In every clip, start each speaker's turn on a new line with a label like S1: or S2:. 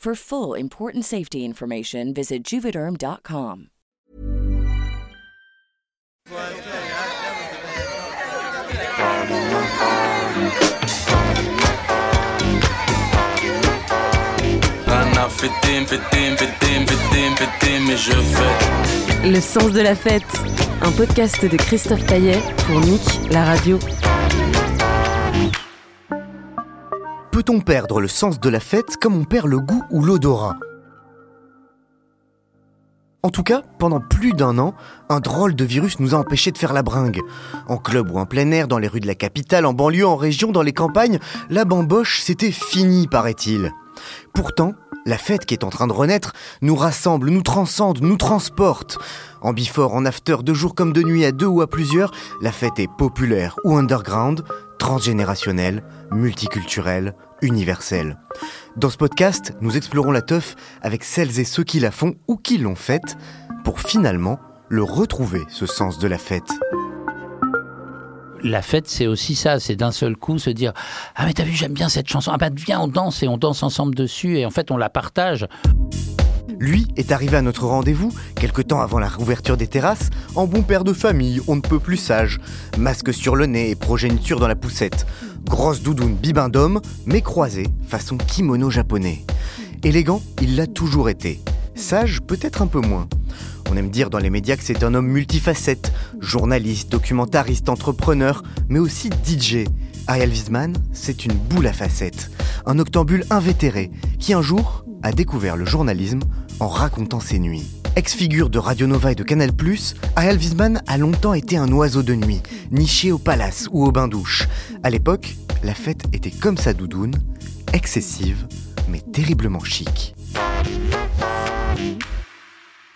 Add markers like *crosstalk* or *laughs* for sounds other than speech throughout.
S1: For full important safety information, visit juvederm.com.
S2: Le sens de la fête, un podcast de Christophe Caillet pour Nick, la radio.
S3: Peut-on perdre le sens de la fête comme on perd le goût ou l'odorat? En tout cas, pendant plus d'un an, un drôle de virus nous a empêchés de faire la bringue. En club ou en plein air, dans les rues de la capitale, en banlieue, en région, dans les campagnes, la bamboche, c'était fini, paraît-il. Pourtant, la fête qui est en train de renaître nous rassemble, nous transcende, nous transporte. En before, en after, de jour comme de nuit, à deux ou à plusieurs, la fête est populaire ou underground, transgénérationnelle, multiculturelle, universelle. Dans ce podcast, nous explorons la teuf avec celles et ceux qui la font ou qui l'ont faite, pour finalement le retrouver, ce sens de la fête
S4: la fête, c'est aussi ça, c'est d'un seul coup se dire Ah, mais t'as vu, j'aime bien cette chanson. Ah, bah, viens, on danse et on danse ensemble dessus et en fait, on la partage.
S3: Lui est arrivé à notre rendez-vous, quelque temps avant la réouverture des terrasses, en bon père de famille, on ne peut plus sage. Masque sur le nez et progéniture dans la poussette. Grosse doudoune bibin d'homme, mais croisée, façon kimono japonais. Élégant, il l'a toujours été. Sage, peut-être un peu moins. On aime dire dans les médias que c'est un homme multifacette, journaliste, documentariste, entrepreneur, mais aussi DJ. Ariel Wiesman, c'est une boule à facettes, un octambule invétéré qui un jour a découvert le journalisme en racontant ses nuits. Ex-figure de Radio Nova et de Canal+, Ariel Wiesman a longtemps été un oiseau de nuit, niché au palace ou au bain-douche. À l'époque, la fête était comme sa doudoune, excessive, mais terriblement chic.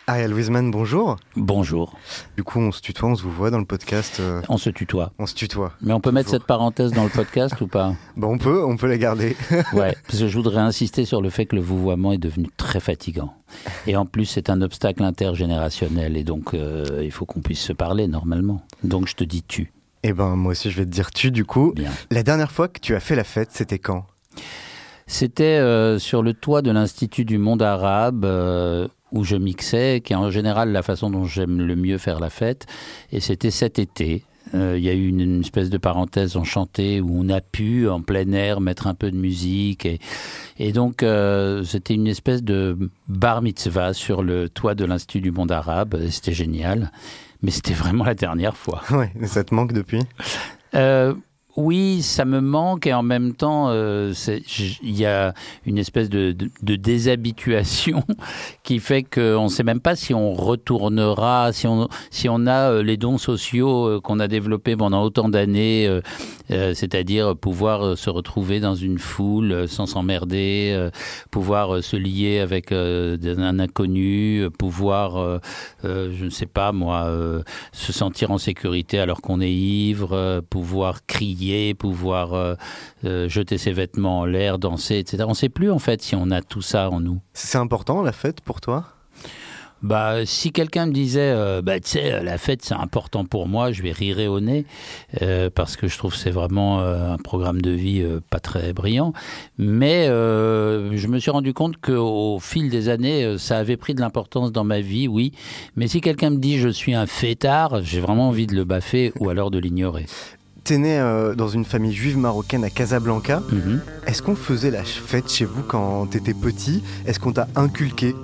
S3: Ariel Wiesman, bonjour.
S4: Bonjour.
S3: Du coup, on se tutoie, on se vous voit dans le podcast. euh,
S4: On se tutoie.
S3: On se tutoie.
S4: Mais on peut mettre cette parenthèse dans le podcast ou pas? *laughs*
S3: Bon, on peut, on peut la garder. *laughs*
S4: Ouais, parce que je voudrais insister sur le fait que le vouvoiement est devenu très fatigant. Et en plus, c'est un obstacle intergénérationnel et donc euh, il faut qu'on puisse se parler normalement. Donc je te dis tu.
S3: Eh ben, moi aussi, je vais te dire tu, du coup.
S4: Bien.
S3: La dernière fois que tu as fait la fête, c'était quand?
S4: C'était euh, sur le toit de l'Institut du monde arabe où je mixais, qui est en général la façon dont j'aime le mieux faire la fête. Et c'était cet été. Euh, Il y a eu une, une espèce de parenthèse enchantée où on a pu, en plein air, mettre un peu de musique. Et, et donc, euh, c'était une espèce de bar mitzvah sur le toit de l'Institut du monde arabe. C'était génial. Mais c'était vraiment la dernière fois.
S3: Ouais, ça te manque depuis?
S4: Euh, oui, ça me manque et en même temps, euh, il y a une espèce de, déshabituation *laughs* qui fait qu'on ne sait même pas si on retournera, si on, si on a euh, les dons sociaux euh, qu'on a développés pendant autant d'années, euh, c'est-à-dire pouvoir euh, se retrouver dans une foule euh, sans s'emmerder, pouvoir se lier avec un inconnu, pouvoir, je ne sais pas moi, se sentir en sécurité alors qu'on est ivre, pouvoir crier, pouvoir jeter ses vêtements en l'air, danser, etc. On ne sait plus en fait si on a tout ça en nous.
S3: C'est important, la fête, pour toi?
S4: Bah, si quelqu'un me disait, euh, bah, tu sais, la fête c'est important pour moi, je vais rire au nez euh, parce que je trouve que c'est vraiment euh, un programme de vie pas très brillant. Mais je me suis rendu compte qu'au fil des années, ça avait pris de l'importance dans ma vie, oui. Mais si quelqu'un me dit je suis un fêtard, j'ai vraiment envie de le baffer ou alors de l'ignorer.
S3: t'es né euh, dans une famille juive marocaine à Casablanca.
S4: Mhm.
S3: Est-ce qu'on faisait la fête chez vous quand t'étais petit? Est-ce qu'on t'a inculqué?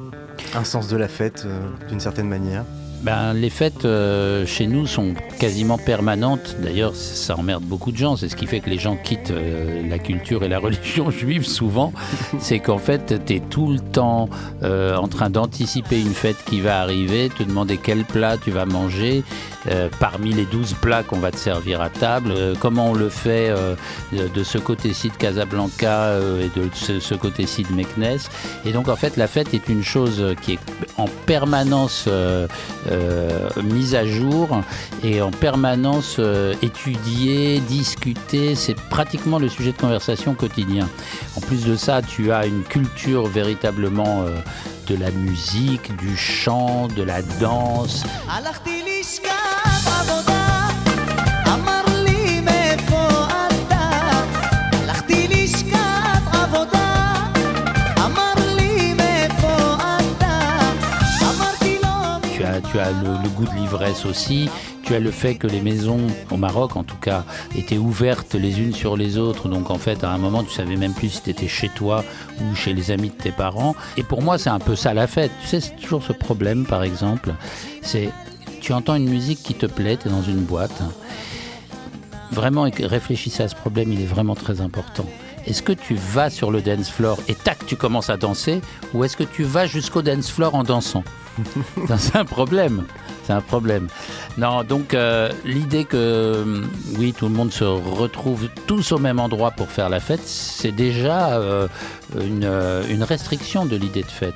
S3: Un sens de la fête euh, d'une certaine manière
S4: Ben, les fêtes euh, chez nous sont quasiment permanentes. D'ailleurs, ça emmerde beaucoup de gens. C'est ce qui fait que les gens quittent euh, la culture et la *laughs* religion juive souvent. C'est qu'en fait, tu es tout le temps en train d'anticiper une fête qui va arriver, te demander quel plat tu vas manger euh, parmi les 12 plats qu'on va te servir à table, euh, comment on le fait euh, de, ce côté-ci de Casablanca euh, et de ce, côté-ci de Meknès. Et donc, en fait, la fête est une chose qui est en permanence euh, mise à jour et en permanence étudiée, discutée. C'est pratiquement le sujet de conversation quotidien. En plus de ça, tu as une culture véritablement de la musique, du chant, de la danse. Tu as, le goût de l'ivresse aussi. Tu as le fait que les maisons, au Maroc en tout cas, étaient ouvertes les unes sur les autres. Donc en fait, à un moment, tu savais même plus si tu étais chez toi ou chez les amis de tes parents. Et pour moi, c'est un peu ça la fête. Tu sais, c'est toujours ce problème, par exemple. C'est, tu entends une musique qui te plaît, tu es dans une boîte. Vraiment, réfléchissez à ce problème, il est vraiment très important. Est-ce que tu vas sur le dance floor et tac, tu commences à danser Ou est-ce que tu vas jusqu'au dance floor en dansant *laughs* C'est un problème. C'est un problème. Non, donc euh, l'idée que oui, tout le monde se retrouve tous au même endroit pour faire la fête, c'est déjà euh, une, euh, une restriction de l'idée de fête.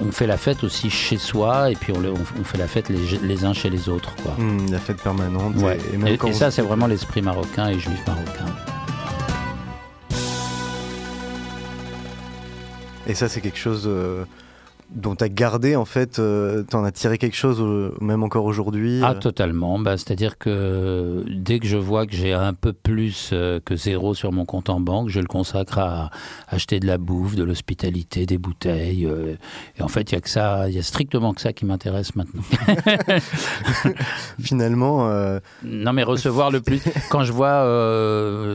S4: On fait la fête aussi chez soi et puis on, le- on- on fait la fête les, les uns chez les autres. Quoi.
S3: Hmm, La fête permanente.
S4: Ouais.
S3: Et, et même
S4: Et,
S3: quand
S4: et
S3: vous-
S4: ça, c'est vraiment l'esprit marocain et juif marocain.
S3: Et ça, c'est quelque chose euh, dont t'as gardé, en fait, euh, t'en as tiré quelque chose, euh, même encore aujourd'hui.
S4: Ah,
S3: euh.
S4: totalement. Bah, C'est-à-dire que dès que je vois que j'ai un peu plus euh, que zéro sur mon compte en banque, je le consacre à acheter de la bouffe, de l'hospitalité, des bouteilles. et en fait, il y a que ça, il y a strictement que ça qui m'intéresse maintenant. *laughs* *laughs*
S3: Finalement,
S4: Non, mais recevoir le plus. *laughs* Quand je vois,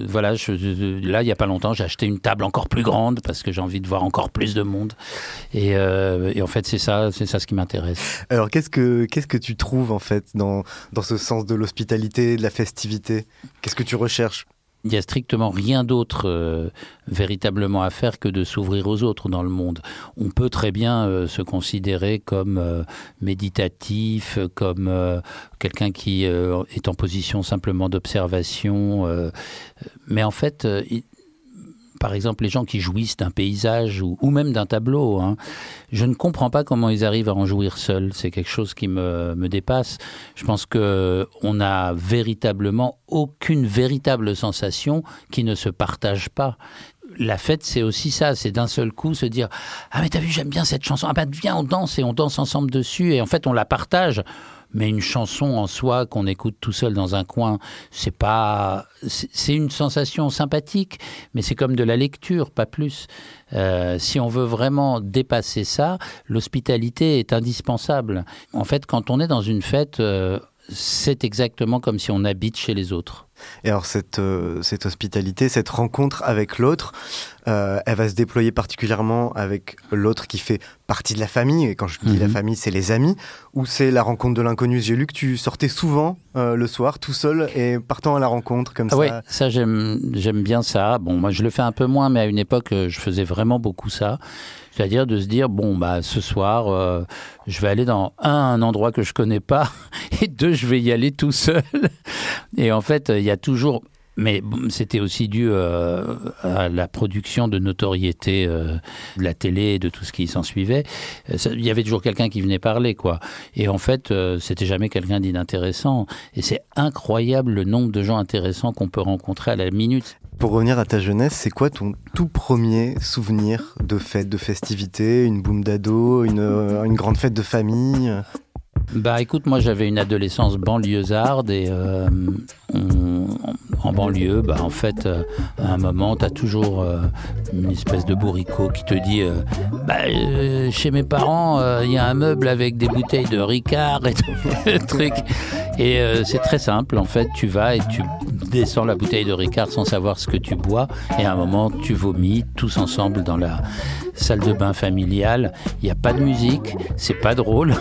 S4: voilà, je- là, il y a pas longtemps, j'ai acheté une table encore plus grande parce que j'ai envie de voir encore plus de monde. Et, et en fait, c'est ça, c'est ça ce qui m'intéresse.
S3: alors qu'est-ce que qu'est-ce que tu trouves en fait dans dans ce sens de l'hospitalité, de la festivité? Qu'est-ce que tu recherches?
S4: Il n'y a strictement rien d'autre euh, véritablement à faire que de s'ouvrir aux autres dans le monde. On peut très bien euh, se considérer comme euh, méditatif, comme euh, quelqu'un qui euh, est en position simplement d'observation. euh, mais en fait, euh, il- par exemple, les gens qui jouissent d'un paysage ou, même d'un tableau, hein, je ne comprends pas comment ils arrivent à en jouir seuls. C'est quelque chose qui me, me dépasse. Je pense que on n'a véritablement aucune véritable sensation qui ne se partage pas. La fête, c'est aussi ça, c'est d'un seul coup se dire ah mais t'as vu j'aime bien cette chanson ah ben viens on danse et on danse ensemble dessus et en fait on la partage. Mais une chanson en soi qu'on écoute tout seul dans un coin, c'est pas, c'est une sensation sympathique, mais c'est comme de la lecture, pas plus. Euh, si on veut vraiment dépasser ça, l'hospitalité est indispensable. En fait, quand on est dans une fête, euh, c'est exactement comme si on habite chez les autres.
S3: Et alors cette, euh, cette hospitalité, cette rencontre avec l'autre, euh, elle va se déployer particulièrement avec l'autre qui fait partie de la famille. Et quand je dis la
S4: Mhm.
S3: famille, c'est les amis. Ou c'est la rencontre de l'inconnu. J'ai lu que tu sortais souvent euh, le soir tout seul et partant à la rencontre comme
S4: Ah
S3: ça.
S4: ouais, ça j'aime j'aime bien ça. Bon, moi je le fais un peu moins, mais à une époque je faisais vraiment beaucoup ça. C'est-à-dire de se dire bon bah ce soir euh, je vais aller dans un, un endroit que je connais pas *laughs* et deux je vais y aller tout seul. Et en fait il y a toujours mais c'était aussi dû euh, à la production de notoriété euh, de la télé et de tout ce qui s'en suivait. Euh, Il y avait toujours quelqu'un qui venait parler, quoi. Et en fait, c'était jamais quelqu'un d'inintéressant. Et c'est incroyable le nombre de gens intéressants qu'on peut rencontrer à la minute.
S3: Pour revenir à ta jeunesse, c'est quoi ton tout premier souvenir de fête, de festivité, une boum d'ado, une grande fête de famille?
S4: Bah écoute, moi j'avais une adolescence banlieusarde et euh, en banlieue, bah en fait, euh, à un moment, tu as toujours euh, une espèce de bourricot qui te dit euh, bah, chez mes parents, il y a un meuble avec des bouteilles de Ricard et tout *laughs* truc. Et c'est très simple, en fait, tu vas et tu descends la bouteille de Ricard sans savoir ce que tu bois. Et à un moment, tu vomis tous ensemble dans la salle de bain familiale. Il n'y a pas de musique, c'est pas drôle.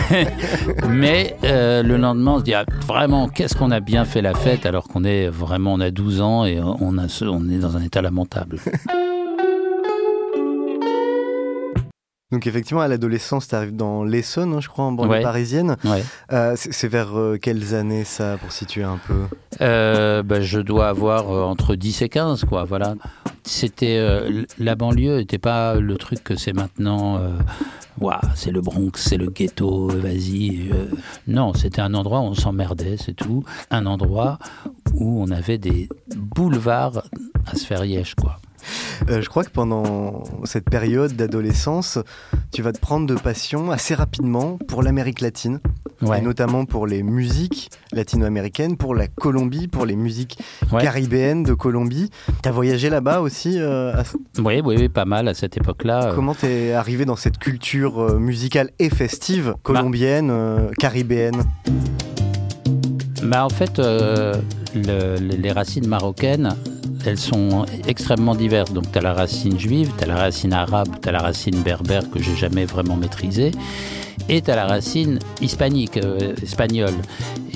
S4: *laughs* Mais euh, le lendemain, on se dit ah, vraiment, qu'est-ce qu'on a bien fait la fête alors qu'on est vraiment, on a 12 ans et on, on est dans un état lamentable.
S3: Donc effectivement, à l'adolescence, tu arrives dans l'Essonne, hein, je crois, en banlieue
S4: Ouais.
S3: parisienne.
S4: Ouais.
S3: Euh, c'est vers euh, quelles années ça, pour situer un peu?
S4: Euh, bah, je dois avoir entre 10 et 15, quoi. Voilà. C'était la banlieue n'était pas le truc que c'est maintenant. Ouah, c'est le Bronx, c'est le ghetto, vas-y. Non, c'était un endroit où on s'emmerdait, c'est tout. Un endroit où on avait des boulevards à se faire quoi.
S3: Euh, Je crois que pendant cette période d'adolescence, tu vas te prendre de passion assez rapidement pour l'Amérique latine,
S4: Ouais.
S3: et notamment pour les musiques latino-américaines, pour la Colombie, pour les musiques
S4: Ouais.
S3: caribéennes de Colombie. Tu as voyagé là-bas aussi euh, à-
S4: Oui, oui, oui, pas mal à cette époque-là.
S3: Comment t'es arrivé dans cette culture euh, musicale et festive
S4: Bah.
S3: colombienne, euh, caribéenne?
S4: Bah, en fait, euh, le- le- les racines marocaines, elles sont extrêmement diverses. Donc, tu la racine juive, tu la racine arabe, tu la racine berbère que j'ai jamais vraiment maîtrisée, tu as la racine hispanique, euh, espagnole,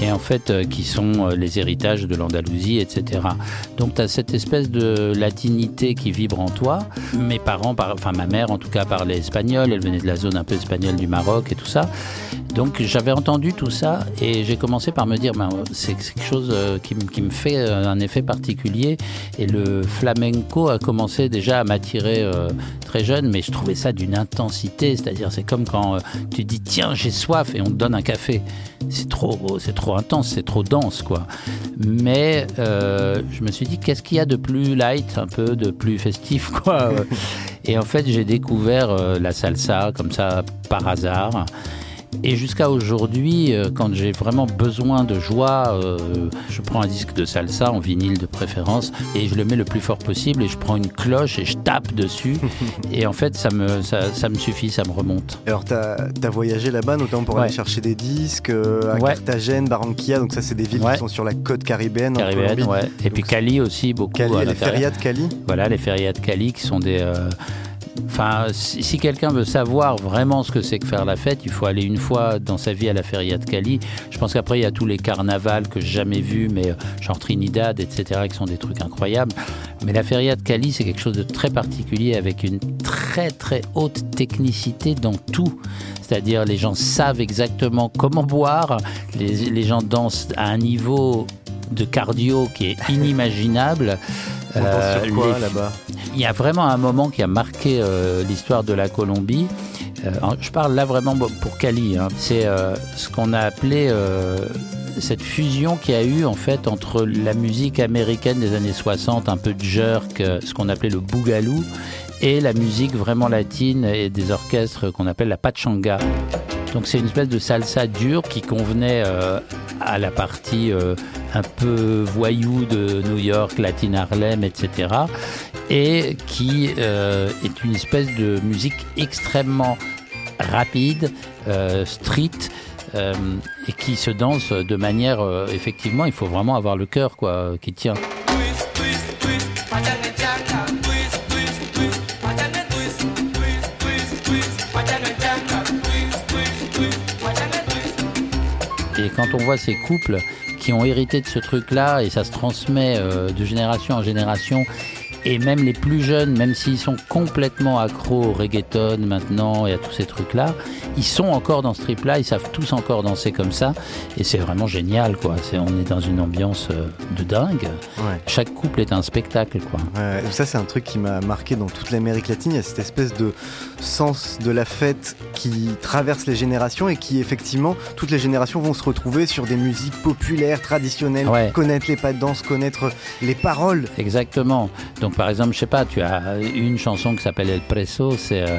S4: et en fait, euh, qui sont euh, les héritages de l'Andalousie, etc. Donc, tu as cette espèce de latinité qui vibre en toi. Mes parents, par- enfin ma mère en tout cas, parlait espagnol, elle venait de la zone un peu espagnole du Maroc et tout ça. Donc j'avais entendu tout ça et j'ai commencé par me dire, ben, c'est quelque chose euh, qui, me- fait un effet particulier. Et le flamenco a commencé déjà à m'attirer très jeune, mais je trouvais ça d'une intensité. C'est-à-dire, c'est comme quand tu dis, tiens, j'ai soif et on te donne un café. C'est trop, c'est trop intense, c'est trop dense, quoi. Mais euh, je me suis dit, qu'est-ce qu'il y a de plus light, un peu de plus festif, *laughs* quoi? Et en fait, j'ai découvert euh, la salsa comme ça par hasard. Et jusqu'à aujourd'hui, euh, quand j'ai vraiment besoin de joie, euh, je prends un disque de salsa en vinyle de préférence et je le mets le plus fort possible et je prends une cloche et je tape dessus. *laughs* et en fait, ça me, ça, ça me suffit, ça me remonte.
S3: Alors, tu as, voyagé là-bas, notamment pour
S4: Ouais.
S3: aller chercher des disques euh, à
S4: Ouais.
S3: Carthagène, Barranquilla, donc ça, c'est des villes
S4: Ouais.
S3: qui sont sur la côte caribéenne. en
S4: Caribéenne,
S3: Colombie.
S4: ouais. Et puis Cali aussi, beaucoup.
S3: Cali,
S4: à
S3: les férias de Cali.
S4: Voilà, les férias de Cali qui sont des. euh, Enfin, si, quelqu'un veut savoir vraiment ce que c'est que faire la fête, il faut aller une fois dans sa vie à la feria de Cali. Je pense qu'après, il y a tous les carnavals que j'ai jamais vus, mais euh, genre Trinidad, etc., qui sont des trucs incroyables. Mais la feria de Cali, c'est quelque chose de très particulier avec une très très haute technicité dans tout. C'est-à-dire, les gens savent exactement comment boire, les gens dansent à un niveau de cardio qui est inimaginable.
S3: On
S4: Euh,
S3: sur quoi
S4: les-
S3: là-bas?
S4: Il y a vraiment un moment qui a marqué euh, l'histoire de la Colombie. Euh, je parle là vraiment pour Cali. hein. C'est euh, ce qu'on a appelé euh, cette fusion qu'il y a eu en fait entre la musique américaine des années 60, un peu de jerk, ce qu'on appelait le boogaloo, et la musique vraiment latine et des orchestres qu'on appelle la pachanga. Donc c'est une espèce de salsa dure qui convenait euh, à la partie euh, un peu voyou de New York, Latin Harlem, etc. Et qui euh, est une espèce de musique extrêmement rapide, euh, street, et qui se danse de manière, effectivement, il faut vraiment avoir le cœur quoi, qui tient. Quand on voit ces couples qui ont hérité de ce truc-là, et ça se transmet euh, de génération en génération, et même les plus jeunes, même s'ils sont complètement accros au reggaeton maintenant et à tous ces trucs-là, ils sont encore dans ce trip-là, ils savent tous encore danser comme ça, et c'est vraiment génial, quoi. On est dans une ambiance euh, de dingue.
S3: Ouais.
S4: Chaque couple est un spectacle, quoi.
S3: Ouais, ça, c'est un truc qui m'a marqué dans toute l'Amérique latine. Il y a cette espèce de sens de la fête qui traverse les générations et qui, effectivement, toutes les générations vont se retrouver sur des musiques populaires, traditionnelles,
S4: Ouais.
S3: connaître les pas de danse, connaître les paroles.
S4: Exactement. Donc, par exemple, je sais pas, tu as une chanson qui s'appelle El Preso, c'est euh,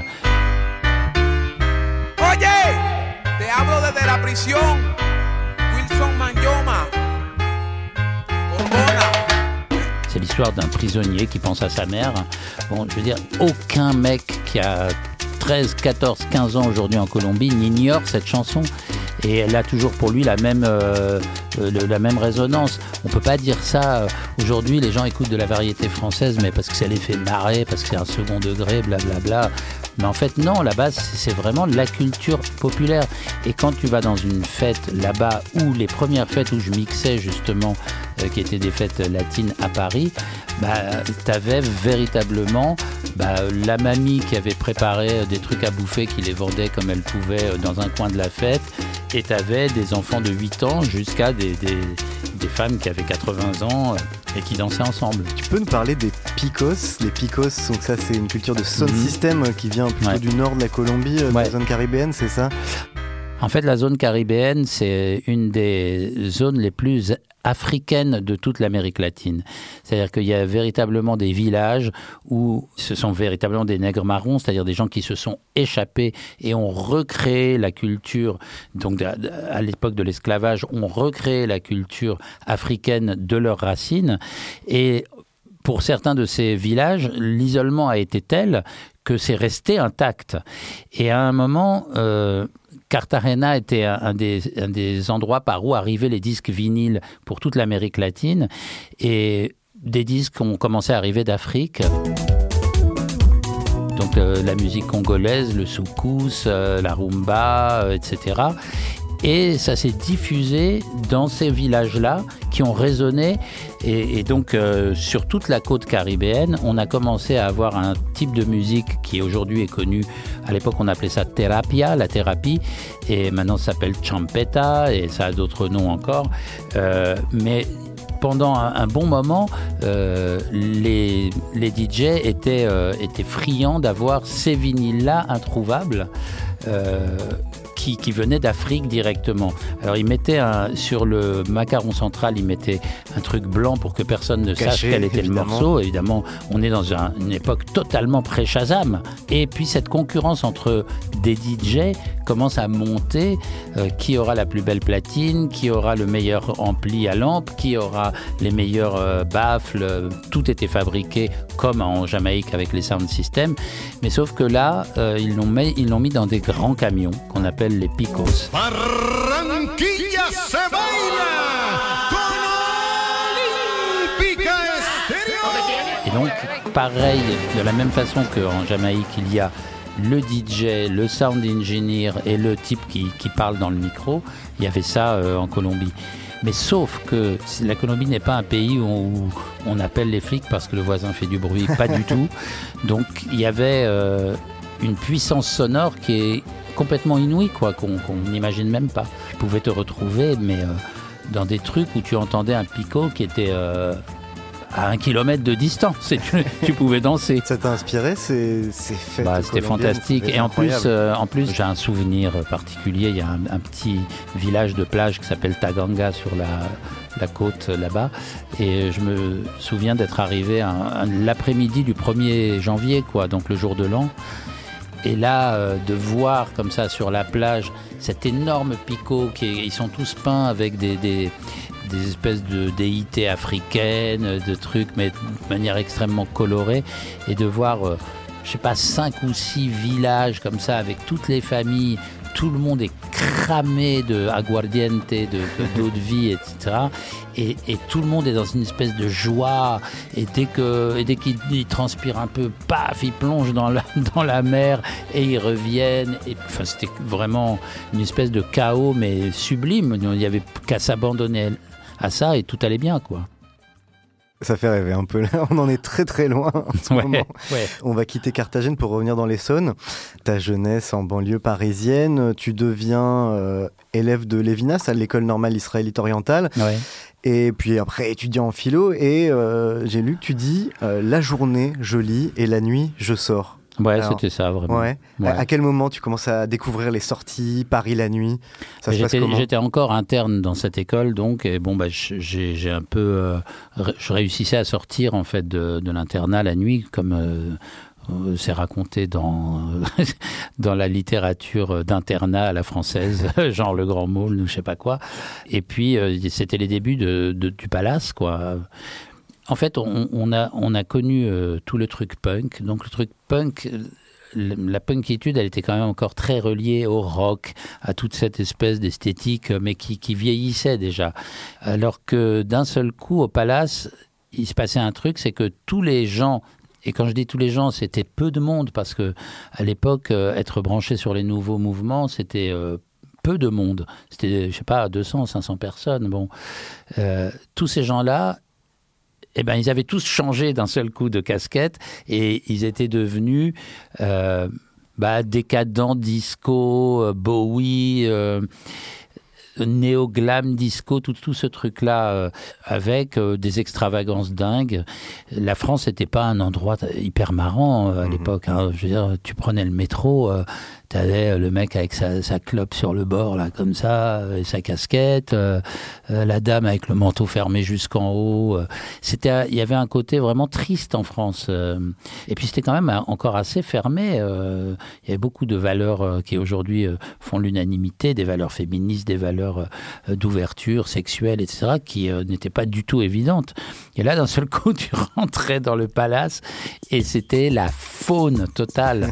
S4: C'est l'histoire d'un prisonnier qui pense à sa mère. Bon, je veux dire, aucun mec qui a 13, 14, 15 ans aujourd'hui en Colombie n'ignore cette chanson. et elle a toujours pour lui la même, euh, euh, la même résonance. On peut pas dire ça. euh, Aujourd'hui, les gens écoutent de la variété française, mais parce que ça les fait parce que c'est un second degré, blablabla. Mais en fait, non, là-bas, c'est c'est vraiment la culture populaire. Et quand tu vas dans une fête là-bas, où les premières fêtes où je mixais justement, qui étaient des fêtes latines à Paris, bah, t'avais véritablement bah, la mamie qui avait préparé euh, des trucs à bouffer, qui les vendait comme elle pouvait euh, dans un coin de la fête, et t'avais des enfants de 8 ans jusqu'à des, des, des femmes qui avaient 80 ans euh, et qui dansaient ensemble.
S3: Tu peux nous parler des picos? Les picos, donc ça c'est une culture de sound
S4: Mhm.
S3: system euh, qui vient plutôt
S4: Ouais.
S3: du nord de la Colombie, euh, de la zone caribéenne, c'est ça?
S4: En fait, la zone caribéenne, c'est une des zones les plus africaines de toute l'Amérique latine. C'est-à-dire qu'il y a véritablement des villages où ce sont véritablement des nègres marrons, c'est-à-dire des gens qui se sont échappés et ont recréé la culture, donc à- l'époque de l'esclavage, ont recréé la culture africaine de leurs racines. Et pour certains de ces villages, l'isolement a été tel que c'est resté intact. Et à un moment, euh, Cartagena était un, des endroits par où arrivaient les disques vinyles pour toute l'Amérique latine. Et des disques ont commencé à arriver d'Afrique. Donc euh, la musique congolaise, le soukous, euh, la rumba, euh, etc. Et ça s'est diffusé dans ces villages-là qui ont résonné. Et, donc, euh, sur toute la côte caribéenne, on a commencé à avoir un type de musique qui aujourd'hui est connu. À l'époque, on appelait ça terapia, la thérapie. Et maintenant, ça s'appelle champeta et ça a d'autres noms encore. Euh, mais pendant un, bon moment, euh, les, les DJ étaient, étaient friands d'avoir ces vinyles-là introuvables. Qui, qui venaient d'Afrique directement. Alors ils mettaient un, sur le macaron central, ils mettaient un truc blanc pour que personne ne sache quel était
S3: évidemment.
S4: le morceau. Évidemment, on est dans un- une époque totalement pré-Shazam. Et puis cette concurrence entre des DJ commence à monter. Euh, qui aura la plus belle platine Qui aura le meilleur ampli à lampe Qui aura les meilleurs euh, baffles Tout était fabriqué comme en Jamaïque avec les sound systems. Mais sauf que là, euh, ils l'ont mis, ils l'ont mis dans des grands camions qu'on appelle les picos.
S5: Barranquilla se baila con Olímpica Estéreo.
S4: Et donc, pareil, de la même façon qu'en Jamaïque, il y a le DJ, le sound engineer et le type qui, qui parle dans le micro, il y avait ça euh, en Colombie. Mais sauf que la Colombie n'est pas un pays où on, où on appelle les flics parce que le voisin fait du bruit, pas du *laughs* tout. Donc il y avait euh, une puissance sonore qui est complètement inouïe, quoi, qu'on n'imagine même pas. Tu pouvais te retrouver, mais euh, dans des trucs où tu entendais un picot qui était euh, à un kilomètre de distance et tu, tu pouvais danser.
S3: Ça t'a inspiré ces, ces fêtes
S4: Bah, C'était fantastique.
S3: C'est
S4: Et en plus, euh, en plus, j'ai un souvenir particulier. Il y a un, un petit village de plage qui s'appelle Taganga sur la, la côte là-bas. Et je me souviens d'être arrivé l'après-midi du 1er janvier, quoi, donc le jour de l'an. Et là, euh, de voir comme ça sur la plage cet énorme picot, qui est- ils sont tous peints avec des, espèces de déités africaines, de trucs, mais de manière extrêmement colorée, et de voir, euh, je sais pas, cinq ou six villages comme ça, avec toutes les familles, tout le monde est cramé de aguardiente, de de- d'eau de vie, etc. Et, tout le monde est dans une espèce de joie. Et dès que, et dès qu'il il transpire un peu, paf, ils plongent dans la, *laughs* dans la mer et ils reviennent. Et, enfin, c'était vraiment une espèce de chaos, mais sublime. Il n'y avait qu'à s'abandonner à ça et tout allait bien, quoi.
S3: Ça fait rêver un peu. Là, *laughs* on en est très très loin en ce moment.
S4: ouais.
S3: On va quitter Carthagène pour revenir dans l'Essonne. Ta jeunesse en banlieue parisienne, tu deviens euh, élève de Lévinas à l'école normale israélite orientale.
S4: ouais.
S3: Et puis après, étudiant en philo. Et euh, j'ai lu que tu dis euh, la journée, je lis et la nuit, je sors.
S4: Ouais, c'était ça, vraiment.
S3: Ouais.
S4: Ouais.
S3: À, à quel moment tu commences à découvrir les sorties, Paris la nuit? Ça se passe
S4: J'étais encore interne dans cette école, donc, et bon, bah, j'ai j'ai un peu. euh, je réussissais à sortir, en fait, de, de l'internat la nuit, comme. euh, euh, c'est raconté dans, *laughs* dans la littérature d'internat à la française, *laughs* genre le grand môle ou je sais pas quoi. Et puis, c'était les débuts de, de- du palace, quoi. En fait, on, a, on a connu euh, tout le truc punk. Donc, le truc punk, la punkitude, elle était quand même encore très reliée au rock, à toute cette espèce d'esthétique, euh, mais qui, vieillissait déjà. Alors que d'un seul coup, au Palace, il se passait un truc, c'est que tous les gens et quand je dis tous les gens, c'était peu de monde parce que à l'époque, euh, être branché sur les nouveaux mouvements, c'était peu de monde. C'était, je sais pas, 200, 500 personnes. Bon, tous ces gens-là, eh ben, ils avaient tous changé d'un seul coup de casquette et ils étaient devenus euh, bah, décadents, disco, euh, Bowie. euh, néo-glam, disco, tout, tout ce truc-là, euh, avec euh, des extravagances dingues. La France n'était pas un endroit hyper marrant euh, à l'époque. hein. Je veux dire, tu prenais le métro, euh, t'avais le mec avec sa, clope sur le bord, là, comme ça, euh, et sa casquette, euh, euh, la dame avec le manteau fermé jusqu'en haut. euh. C'était, il y avait un côté vraiment triste en France. euh. et puis c'était quand même euh, encore assez fermé. euh. Il y avait beaucoup de valeurs euh, qui aujourd'hui euh, font l'unanimité, des valeurs féministes, des valeurs euh, d'ouverture sexuelle, etc., qui euh, n'étaient pas du tout évidentes. Et là, d'un seul coup, *laughs* tu rentrais dans le palace et c'était la faune totale.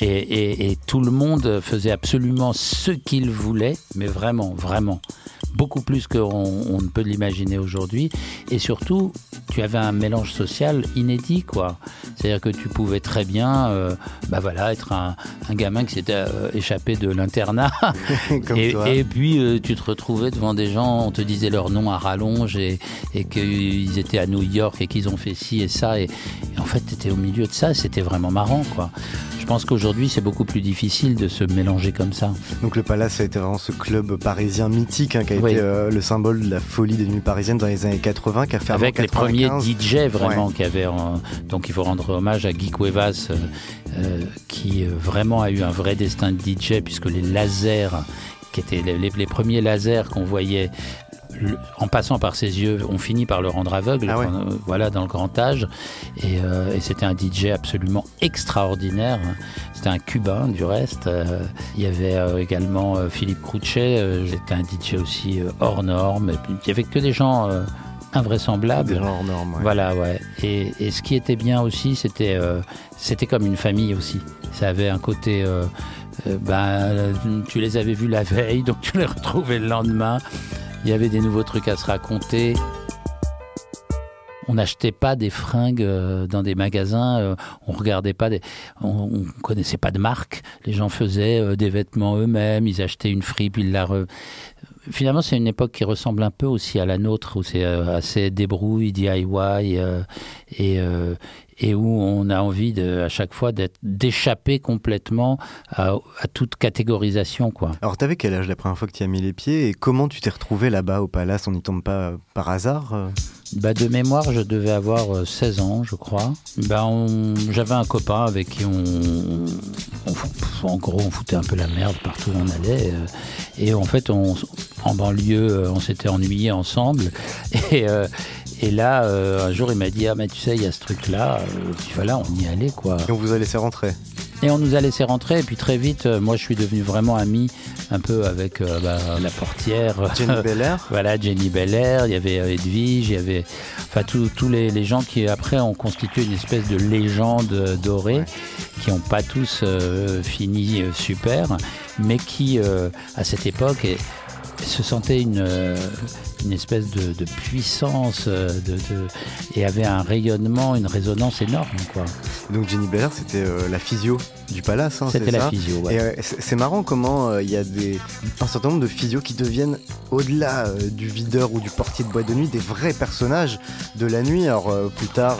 S4: Et, et- et tout le monde faisait absolument ce qu'il voulait, mais vraiment, vraiment. Beaucoup plus qu'on on ne peut l'imaginer aujourd'hui. Et surtout, tu avais un mélange social inédit, quoi. C'est-à-dire que tu pouvais très bien, euh, bah voilà, être un, un gamin qui s'était euh, échappé de l'internat. *laughs* Et, puis euh, tu te retrouvais devant des gens, on te disait leur nom à rallonge et, et qu'ils étaient à New York et qu'ils ont fait ci et ça. Et en fait, tu étais au milieu de ça et c'était vraiment marrant, quoi. Je pense qu'aujourd'hui, c'est beaucoup plus difficile de se mélanger comme ça.
S3: Donc le Palace a été vraiment ce club parisien mythique hein, qui a
S4: Oui.
S3: été euh, le symbole de la folie des nuits parisiennes dans les années 80, qui a fait
S4: Avec les premiers
S3: 95.
S4: DJ vraiment qui avaient. en- Donc il faut rendre hommage à Guy Cuevas euh, euh, qui euh, vraiment a eu un vrai destin de DJ puisque les lasers, qui étaient les, les- les premiers lasers qu'on voyait en passant par ses yeux, on finit par le rendre aveugle,
S3: Ah ouais.
S4: euh, voilà, dans le grand âge. Et, euh, et c'était un DJ absolument extraordinaire. C'était un Cubain, du reste. Euh, il y avait euh, également Philippe Crouchet, c'était un DJ aussi hors norme. Il y avait que des gens invraisemblables.
S3: Des gens hors normes, ouais.
S4: Voilà, ouais. Et, et ce qui était bien aussi, c'était euh, c'était comme une famille aussi. Ça avait un côté. euh, euh, ben, tu les avais vus la veille, donc tu les retrouvais le lendemain. Il y avait des nouveaux trucs à se raconter. On n'achetait pas des fringues euh, dans des magasins, euh, on regardait pas des, on, on connaissait pas de marque. Les gens faisaient euh, des vêtements eux-mêmes, ils achetaient une fripe, ils la Finalement, c'est une époque qui ressemble un peu aussi à la nôtre, où c'est assez débrouille, DIY, et, et où on a envie de, à chaque fois d'échapper complètement à, à toute catégorisation, quoi.
S3: Alors t'avais quel âge la première fois que tu as mis les pieds et comment tu t'es retrouvé là-bas au Palace? On n'y tombe pas euh, par hasard euh?
S4: Bah, de mémoire, je devais avoir euh, 16 ans, je crois. Bah, J'avais un copain avec qui on, En gros, on foutait un peu la merde partout où on allait. euh, et en fait, on, en banlieue, euh, on s'était ennuyés ensemble. *laughs* Et, euh, et là, euh, un jour, il m'a dit Ah, mais tu sais, il y a ce truc-là. euh, puis voilà, on y allait, quoi.
S3: Et on vous a laissé rentrer.
S4: Et on nous a laissé rentrer. Et puis très vite, euh, moi, je suis devenu vraiment ami un peu avec euh, bah, la portière.
S3: Jenny *laughs* Belair
S4: Voilà, Jenny Belair, il y avait Edwige, il y avait enfin tous les, les gens qui après ont constitué une espèce de légende dorée, qui n'ont pas tous euh, fini super, mais qui euh, à cette époque et- se sentaient une, euh, une espèce de, de puissance euh, de, de- et avaient un rayonnement, une résonance énorme. Quoi.
S3: Donc Jenny Belair, c'était euh, la physio du Palace, hein,
S4: C'était la
S3: ça
S4: physio. ouais.
S3: Euh, c'est marrant comment euh, il y a des, un certain nombre de physios qui deviennent, au-delà du videur ou du portier de boîte de nuit, des vrais personnages de la nuit. Alors plus tard,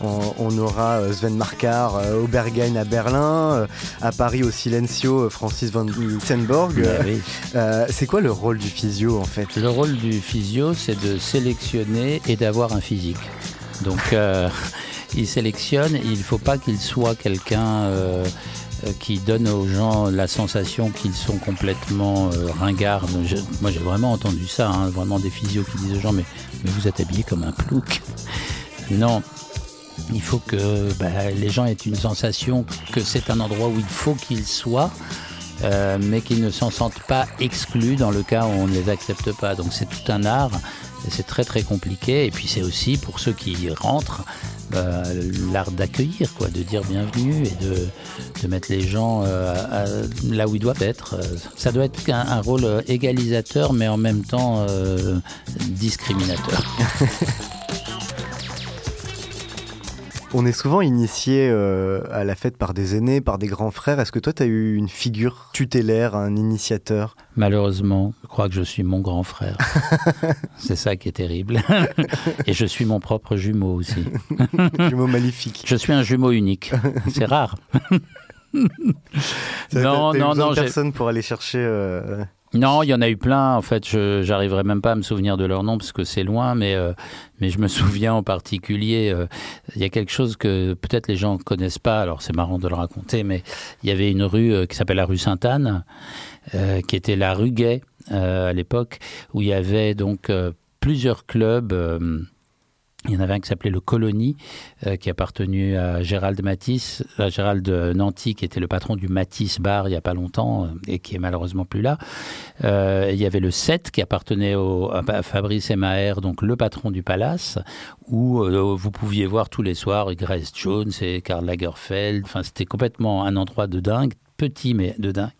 S3: on, aura euh, Sven Markar euh, au Berghain à Berlin, euh, à Paris au Silencio, Francis van
S4: oui.
S3: Euh, c'est quoi le rôle du physio en fait?
S4: Le rôle du physio, c'est de sélectionner et d'avoir un physique. Donc, euh, *laughs* il sélectionne, il ne faut pas qu'il soit quelqu'un euh, qui donne aux gens la sensation qu'ils sont complètement euh, ringards. Je- moi, j'ai vraiment entendu ça, hein, vraiment des physios qui disent aux gens, mais, mais vous êtes habillés comme un plouc. *laughs* Non, il faut que bah, les gens aient une sensation que c'est un endroit où il faut qu'ils soient, euh, mais qu'ils ne s'en sentent pas exclus dans le cas où on ne les accepte pas. Donc c'est tout un art, c'est très très compliqué. Et puis c'est aussi pour ceux qui rentrent bah, l'art d'accueillir, quoi, de dire bienvenue et de, mettre les gens euh, là où ils doivent être. Ça doit être un, rôle égalisateur, mais en même temps euh, discriminateur. *laughs*
S3: On est souvent initié euh, à la fête par des aînés, par des grands frères. Est-ce que toi, tu as eu une figure tutélaire, un initiateur?
S4: Malheureusement, je crois que je suis mon grand frère. *laughs* C'est ça qui est terrible. Et je suis mon propre jumeau aussi. *laughs*
S3: Jumeau maléfique.
S4: Je suis un jumeau unique. C'est rare. Non, non, non,
S3: personne pour aller chercher. euh,
S4: Non, il y en a eu plein. En fait, je j'arriverai même pas à me souvenir de leur nom parce que c'est loin, mais euh, mais je me *laughs* souviens en particulier. euh, Il y a quelque chose que peut-être les gens connaissent pas. Alors c'est marrant de le raconter, mais il y avait une rue euh, qui s'appelle la rue Sainte-Anne, euh, qui était la rue Gay euh, à l'époque, où il y avait donc euh, plusieurs clubs. Il y en avait un qui s'appelait le Colonie, euh, qui appartenu à Gérald Matisse, à Gérald Nanty, qui était le patron du Matisse Bar il n'y a pas longtemps euh, et qui est malheureusement plus là. Euh, il y avait le 7 qui appartenait au, à Fabrice Maher, donc le patron du Palace, où vous pouviez voir tous les soirs Grace Jones et Karl Lagerfeld. Enfin, c'était complètement un endroit de dingue petit mais de dingue.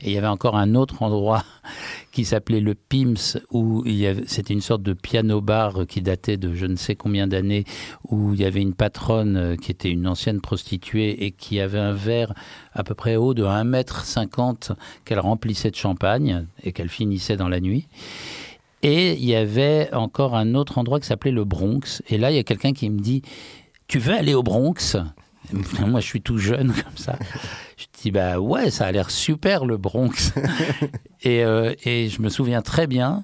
S4: Et il y avait encore un autre endroit *laughs* qui s'appelait le Pims, où c'était une sorte de piano bar qui datait de je ne sais combien d'années, où il y avait une patronne euh, qui était une ancienne prostituée et qui avait un verre à peu près haut de 1m50 qu'elle remplissait de champagne et qu'elle finissait dans la nuit. Et il y avait encore un autre endroit qui s'appelait le Bronx. Et là, il y a quelqu'un qui me dit, tu veux aller au Bronx? Moi, je suis tout jeune *laughs* comme ça. Je dis, bah ouais, ça a l'air super le Bronx. *laughs* et, euh, et je me souviens très bien,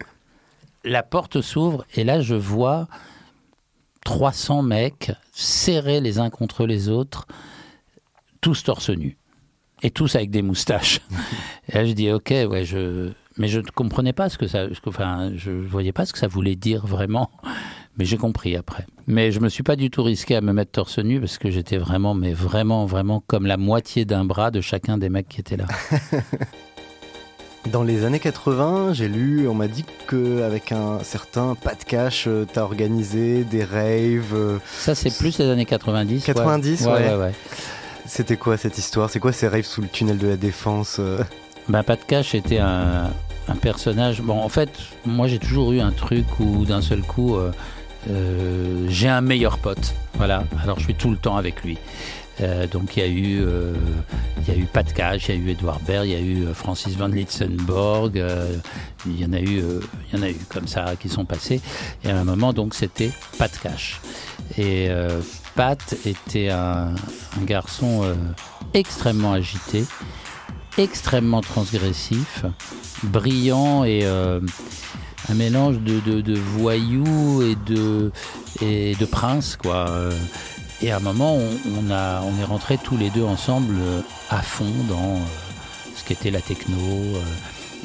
S4: la porte s'ouvre et là, je vois 300 mecs serrés les uns contre les autres, tous torse nu. Et tous avec des moustaches. *laughs* Et là, je dis, ok, ouais, je. Mais je ne comprenais pas ce que ça. ce que- Enfin, je voyais pas ce que ça voulait dire vraiment. Mais j'ai compris après. Mais je me suis pas du tout risqué à me mettre torse nu parce que j'étais vraiment, mais vraiment, vraiment comme la moitié d'un bras de chacun des mecs qui étaient là. *laughs*
S3: Dans les années 80, j'ai lu, on m'a dit qu'avec un certain Pat Cash, euh, t'as organisé des raves. euh,
S4: Ça, c'est plus les années 90.
S3: 90,
S4: ouais.
S3: ouais.
S4: ouais, ouais.
S3: C'était quoi cette histoire? C'est quoi ces raves sous le tunnel de la Défense euh?
S4: Ben, Pat Cash était un, un personnage. Bon, en fait, moi j'ai toujours eu un truc où d'un seul coup, euh, euh, j'ai un meilleur pote. Voilà, alors je suis tout le temps avec lui. Euh, donc il y a eu, euh, il y a eu Pat Cash, il y a eu Edouard Baird, il y a eu Francis van Litzenborg, euh, il y en a eu, il y en a eu comme ça qui sont passés. Et à un moment donc c'était Pat Cash. Et Pat était un, garçon extrêmement agité, extrêmement transgressif, brillant et un mélange de, de, de voyou et de, et de prince, quoi. Et à un moment, on, a, on est rentrés tous les deux ensemble euh, à fond dans euh, ce qu'était la techno. euh,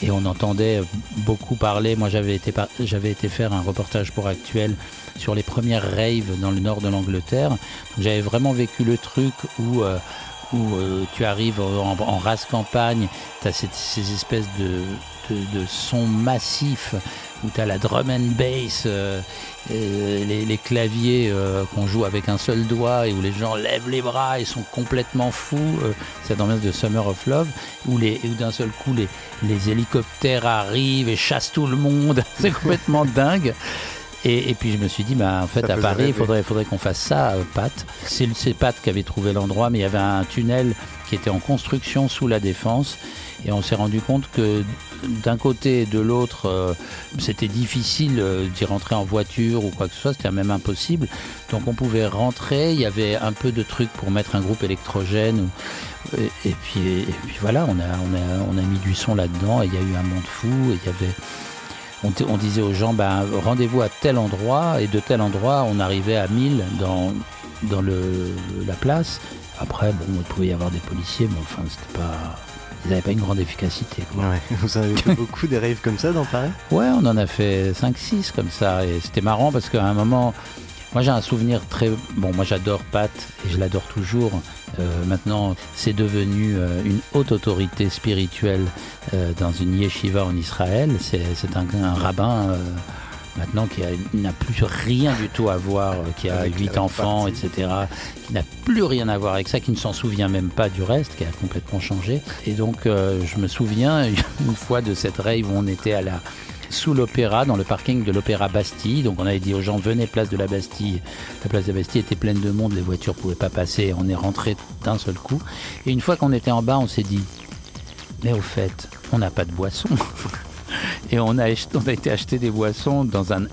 S4: et on entendait beaucoup parler. Moi, j'avais été, j'avais été faire un reportage pour Actuel sur les premières raves dans le nord de l'Angleterre. J'avais vraiment vécu le truc où, où tu arrives en, en race campagne, tu as ces espèces de, de sons massifs où tu as la drum and bass, euh, euh, les, les claviers euh, qu'on joue avec un seul doigt et où les gens lèvent les bras et sont complètement fous. euh, cette ambiance de Summer of Love, où, les, où d'un seul coup les, les hélicoptères arrivent et chassent tout le monde. *laughs* C'est complètement dingue. Et, et puis je me suis dit, bah, en fait,
S3: Ça
S4: à Paris, il faudrait, faudrait qu'on fasse ça, euh, Pat. C'est c'est Pat qui avait trouvé l'endroit, mais il y avait un tunnel qui était en construction sous la défense. Et on s'est rendu compte que d'un côté et de l'autre, euh, c'était difficile euh, d'y rentrer en voiture ou quoi que ce soit, c'était même impossible. Donc on pouvait rentrer, il y avait un peu de trucs pour mettre un groupe électrogène. et, puis, voilà, on a, on, a, on a mis du son là-dedans et il y a eu un monde fou. Et y avait, on, disait aux gens, ben, rendez-vous à tel endroit, et de tel endroit, on arrivait à 1000 dans, dans la place. Après, bon, il pouvait y avoir des policiers, mais enfin, c'était pas. Ils n'avaient pas une grande efficacité. quoi.
S3: Ouais, *laughs* vous en avez fait beaucoup des raves comme ça dans Paris?
S4: Ouais, on en a fait 5-6 comme ça. Et c'était marrant parce qu'à un moment, moi j'ai un souvenir très. Bon, moi j'adore Pat et je l'adore toujours. Euh, maintenant, c'est devenu euh, une haute autorité spirituelle euh, dans une yeshiva en Israël. C'est un, un rabbin maintenant qui n'a plus rien du tout à voir, euh, qui a huit enfants,
S3: partie.
S4: etc., qui n'a plus rien à voir avec ça, qui ne s'en souvient même pas du reste, qui a complètement changé. Et donc, euh, je me souviens *laughs* une fois de cette rave où on était à la sous l'opéra, dans le parking de l'opéra Bastille. Donc on avait dit aux gens venez place de la Bastille. La place de la Bastille était pleine de monde, les voitures pouvaient pas passer. On est rentré d'un seul coup. Et une fois qu'on était en bas, on s'est dit mais au fait, on n'a pas de boisson. *laughs* Et on a, ach- on a été acheter des boissons dans un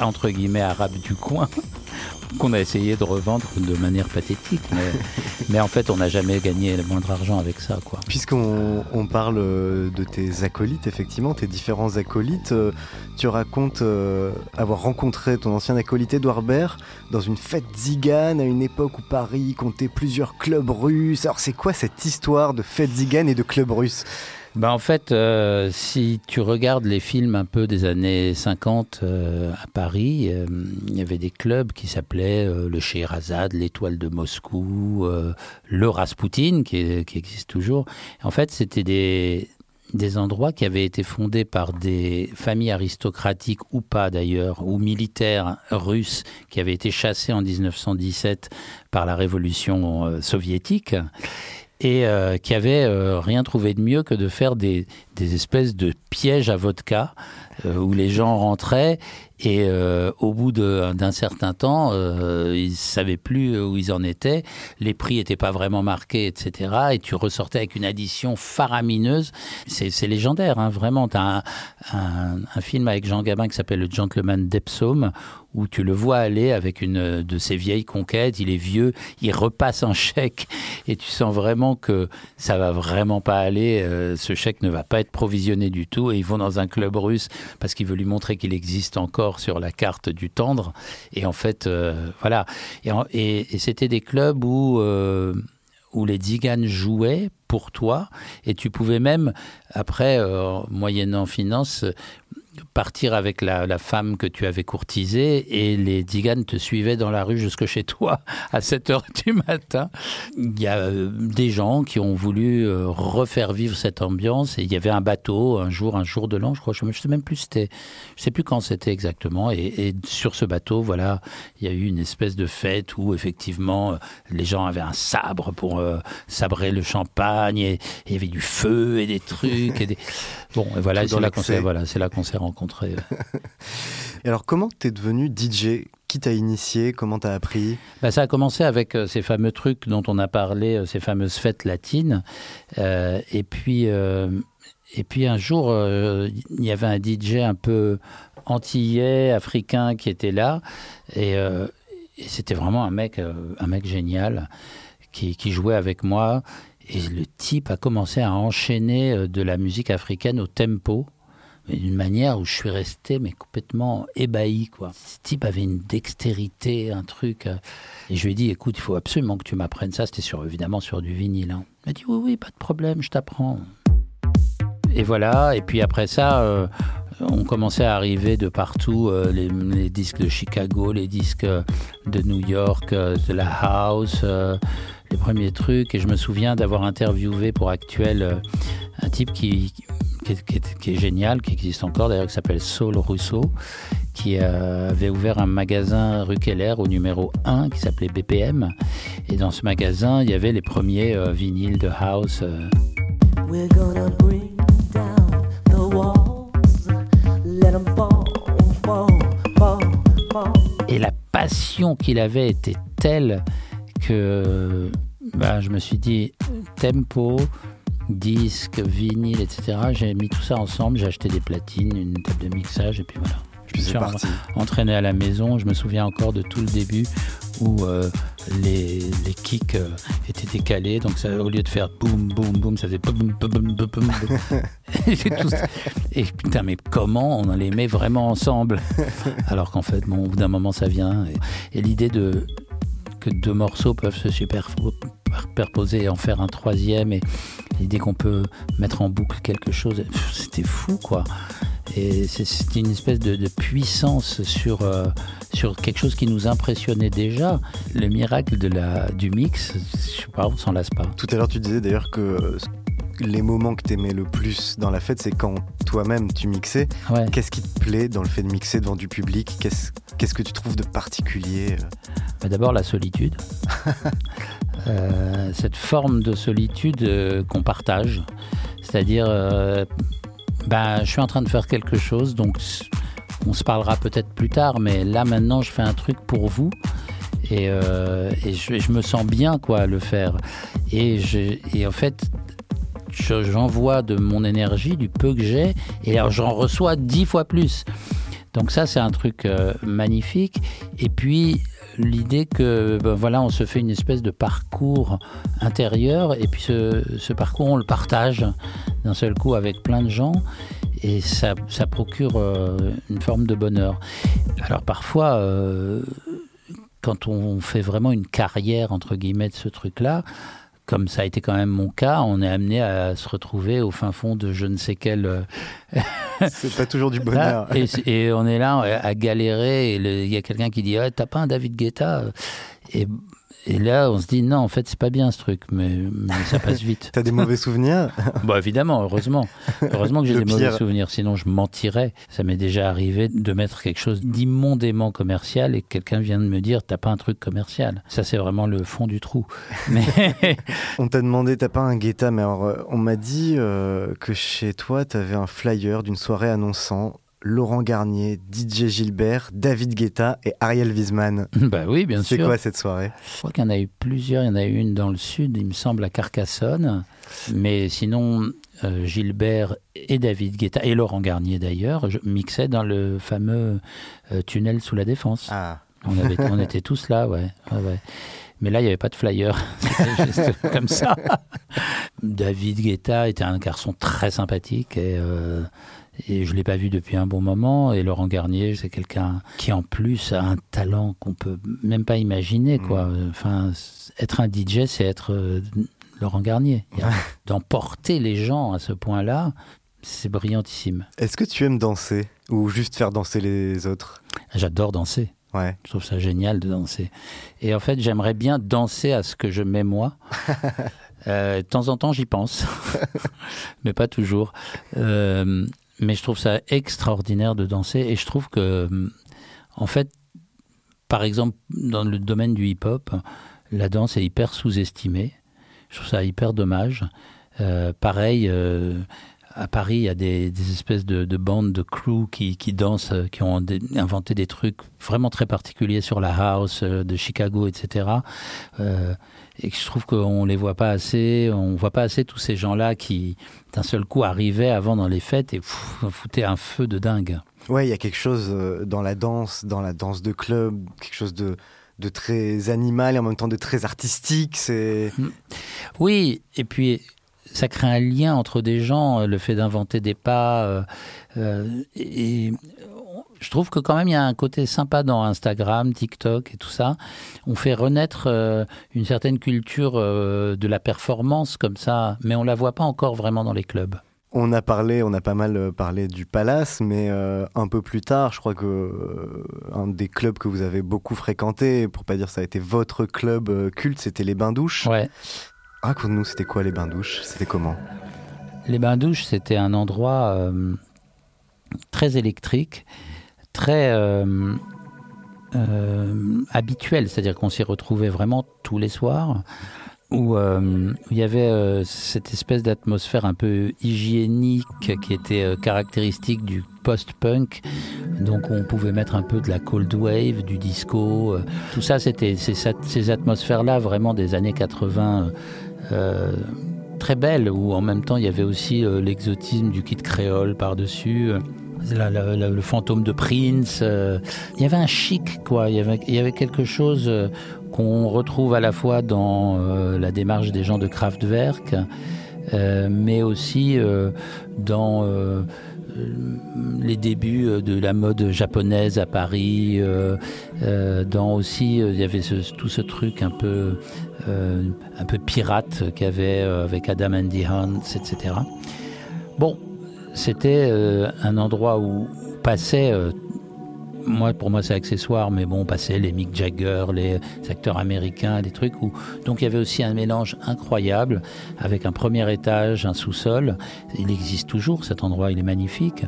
S4: entre guillemets arabe du coin *laughs* qu'on a essayé de revendre de manière pathétique. Mais, *laughs* mais en fait, on n'a jamais gagné le moindre argent avec ça, quoi.
S3: Puisqu'on on parle euh, de tes acolytes, effectivement, tes différents acolytes, euh, tu racontes euh, avoir rencontré ton ancien acolyte Edouard Baird dans une fête zigane à une époque où Paris comptait plusieurs clubs russes. Alors c'est quoi cette histoire de fête zigane et de clubs russes
S4: Ben en fait, euh, si tu regardes les films un peu des années 50 euh, à Paris, euh, il y avait des clubs qui s'appelaient euh, le Scheherazade, l'Étoile de Moscou, euh, le Rasputin, qui, qui existe toujours. En fait, c'était des, des endroits qui avaient été fondés par des familles aristocratiques ou pas d'ailleurs, ou militaires russes qui avaient été chassés en 1917 par la révolution soviétique et euh, qui avaient euh, rien trouvé de mieux que de faire des, des espèces de pièges à vodka euh, où les gens rentraient et au bout d'un certain temps, ils savaient plus où ils en étaient, les prix n'étaient pas vraiment marqués, etc. Et tu ressortais avec une addition faramineuse. C'est légendaire, hein, vraiment. Tu as un, un- un film avec Jean Gabin qui s'appelle Le Gentleman d'Epsom où tu le vois aller avec une de ses vieilles conquêtes, il est vieux, il repasse un chèque *laughs* et tu sens vraiment que ça va vraiment pas aller, euh, ce chèque ne va pas être provisionné du tout et ils vont dans un club russe parce qu'il veut lui montrer qu'il existe encore sur la carte du tendre. Et en fait euh, voilà. Et, c'était des clubs où euh, où les tziganes jouaient pour toi et tu pouvais même après moyennant finance partir avec la, la femme que tu avais courtisée et les tziganes te suivaient dans la rue jusque chez toi à 7 heures du matin. Il y a euh, des gens qui ont voulu euh, refaire vivre cette ambiance et il y avait un bateau un jour, un jour de l'an, je crois, je ne sais même plus c'était, je sais plus quand c'était exactement et, et sur ce bateau, voilà, il y a eu une espèce de fête où effectivement euh, les gens avaient un sabre pour euh, sabrer le champagne et, et il y avait du feu et des trucs et des... Bon, et voilà, c'est
S3: l'excès.
S4: s'est voilà, c'est là qu'on *laughs*
S3: Et alors comment t'es devenu DJ Qui t'a initié? Comment t'as appris?
S4: Bah, ça a commencé avec euh, ces fameux trucs dont on a parlé, euh, ces fameuses fêtes latines. Euh, et, puis, et puis un jour, il y avait un DJ un peu antillais, africain qui était là. Et, et c'était vraiment un mec, un mec génial qui, qui jouait avec moi. Et le type a commencé à enchaîner de la musique africaine au tempo d'une manière où je suis resté mais complètement ébahi quoi. Ce type avait une dextérité, un truc. euh, et je lui ai dit, écoute, il faut absolument que tu m'apprennes ça. C'était sur évidemment sur du vinyle. hein. Il m'a dit, oui, oui, pas de problème, je t'apprends. Et voilà. Et puis après ça, euh, on commençait à arriver de partout euh, les, disques de Chicago, les disques de New York, de la house. Les premiers trucs et je me souviens d'avoir interviewé pour Actuel euh, un type qui, qui, est- qui est, qui est génial, qui existe encore d'ailleurs, qui s'appelle Saul Rousseau, qui euh, avait ouvert un magasin rue Keller au numéro 1 qui s'appelait BPM. Et dans ce magasin, il y avait les premiers euh, vinyles de house. euh,
S6: We're gonna bring down the walls. Let 'em fall, fall, fall, fall.
S4: Et la passion qu'il avait était telle que bah, je me suis dit, tempo, disque, vinyle, etc. J'ai mis tout ça ensemble, j'ai acheté des platines, une table de mixage, et puis voilà. Je me suis
S3: parti.
S4: entraîné à la maison. Je me souviens encore de tout le début où euh, les, les kicks euh, étaient décalés. Donc ça, au lieu de faire boum, boum, boum, ça faisait boum, boum, boum, boum, boum. *laughs* et putain, mais comment on les met vraiment ensemble? *laughs* Alors qu'en fait, bon, au bout d'un moment, ça vient. Et, et l'idée de que deux morceaux peuvent se superposer et en faire un troisième et l'idée qu'on peut mettre en boucle quelque chose, c'était fou quoi. Et c'était une espèce de, puissance sur, euh, sur quelque chose qui nous impressionnait déjà. Le miracle de la, du mix, je sais pas, on s'en lasse pas.
S3: Tout à l'heure, tu disais d'ailleurs que les moments que t'aimais le plus dans la fête, c'est quand toi-même tu mixais.
S4: Ouais.
S3: Qu'est-ce qui te plaît dans le fait de mixer devant du public? Qu'est-ce qu'est-ce que tu trouves de particulier euh?
S4: Bah, D'abord la solitude. *laughs* Euh, cette forme de solitude euh, qu'on partage. C'est-à-dire, euh, bah, je suis en train de faire quelque chose, donc on se parlera peut-être plus tard, mais là maintenant je fais un truc pour vous. Et, euh, et je, je me sens bien quoi à le faire. Et, je, et en fait, j'envoie de mon énergie, du peu que j'ai, et alors j'en reçois dix fois plus. Donc ça, c'est un truc euh, magnifique. Et puis l'idée que ben voilà, on se fait une espèce de parcours intérieur, et puis ce, parcours, on le partage d'un seul coup avec plein de gens, et ça, ça procure euh, une forme de bonheur. Alors parfois, euh, quand on fait vraiment une carrière entre guillemets de ce truc-là, comme ça a été quand même mon cas, on est amené à se retrouver au fin fond de je ne sais quel euh,
S3: C'est pas toujours du *laughs* bonheur.
S4: Là, et, on est là à galérer. et Il y a quelqu'un qui dit Ah, T'as pas un David Guetta? Et, et là, on se dit Non, en fait, c'est pas bien ce truc, mais, mais ça passe *laughs* vite.
S3: T'as des mauvais souvenirs?
S4: Bah évidemment, heureusement. Heureusement que j'ai des mauvais souvenirs, sinon je mentirais. Ça m'est déjà arrivé de mettre quelque chose d'immondément commercial et que quelqu'un vient de me dire T'as pas un truc commercial. Ça, c'est vraiment le fond du trou. *laughs* Mais *laughs*
S3: On t'a demandé, t'as pas un guetta, mais alors, euh, on m'a dit euh, que chez toi, t'avais un flyer d'une soirée annonçant Laurent Garnier, DJ Gilbert, David Guetta et Ariel Wiesman. *laughs*
S4: bah oui, bien
S3: C'est
S4: sûr.
S3: quoi cette soirée?
S4: Je crois qu'il y en a eu plusieurs. Il y en a eu une dans le sud, il me semble, à Carcassonne. Mais sinon, euh, Gilbert et David Guetta, et Laurent Garnier d'ailleurs, mixaient dans le fameux euh, tunnel sous la Défense.
S3: Ah,
S4: On, avait, on était tous là, ouais. ouais, ouais. Mais là, il n'y avait pas de flyer. *laughs* C'était juste comme ça. *laughs* David Guetta était un garçon très sympathique et, euh, et je ne l'ai pas vu depuis un bon moment. Et Laurent Garnier, c'est quelqu'un qui, en plus, a un talent qu'on peut même pas imaginer. Quoi. Enfin, c- être un DJ, c'est être euh, Laurent Garnier. *laughs* D'emporter les gens à ce point-là, c'est brillantissime.
S3: Est-ce que tu aimes danser ou juste faire danser les autres?
S4: J'adore danser.
S3: Ouais.
S4: Je trouve ça génial de danser. Et en fait, j'aimerais bien danser à ce que je mets moi. *laughs* Euh, de temps en temps, j'y pense, *laughs* mais pas toujours. Euh, mais je trouve ça extraordinaire de danser. Et je trouve que, hum, en fait, par exemple, dans le domaine du hip-hop, la danse est hyper sous-estimée. Je trouve ça hyper dommage. Euh, pareil, euh, à Paris, il y a des, espèces de, de bandes de crew qui, qui dansent, euh, qui ont inventé des trucs vraiment très particuliers sur la house de Chicago, etc. et je trouve qu'on les voit pas assez. On voit pas assez tous ces gens-là qui, d'un seul coup, arrivaient avant dans les fêtes et pff, foutaient un feu de dingue.
S3: Ouais, il y a quelque chose euh, dans la danse, dans la danse de club, quelque chose de, de très animal et en même temps de très artistique. C'est
S4: Oui, et puis ça crée un lien entre des gens, euh, le fait d'inventer des pas. euh, euh, et je trouve que quand même il y a un côté sympa dans Instagram, TikTok et tout ça. On fait renaître euh, une certaine culture euh, de la performance comme ça, mais on la voit pas encore vraiment dans les clubs.
S3: On a parlé, on a pas mal euh, parlé du Palace, mais euh, un peu plus tard, je crois que euh, un des clubs que vous avez beaucoup fréquenté, pour pas dire ça a été votre club euh, culte, c'était les Bains Douches.
S4: Ouais.
S3: Raconte-nous, c'était quoi les Bains Douches C'était comment?
S4: Les bains douches, c'était un endroit très électrique, très euh, euh, habituel, c'est-à-dire qu'on s'y retrouvait vraiment tous les soirs, où euh, il y avait cette espèce d'atmosphère un peu hygiénique qui était caractéristique du post-punk. Donc on pouvait mettre un peu de la cold wave, du disco, tout ça, c'était ces atmosphères-là vraiment des années 80. euh, très belle, où en même temps il y avait aussi l'exotisme du kit créole par-dessus, le fantôme de Prince. euh, il y avait un chic, quoi. Il y avait, quelque chose euh, qu'on retrouve à la fois dans euh, la démarche des gens de Kraftwerk, mais aussi dans les débuts de la mode japonaise à Paris, dans aussi il y avait ce- tout ce truc un peu un peu pirate qu'il y avait avec Adam Andy Hunt, etc. Bon, c'était euh, un endroit où passaient euh, moi, pour moi, c'est accessoire, mais bon, on passait les Mick Jagger, les acteurs américains, des trucs où. Donc, il y avait aussi un mélange incroyable avec un premier étage, un sous-sol. Il existe toujours, cet endroit, il est magnifique.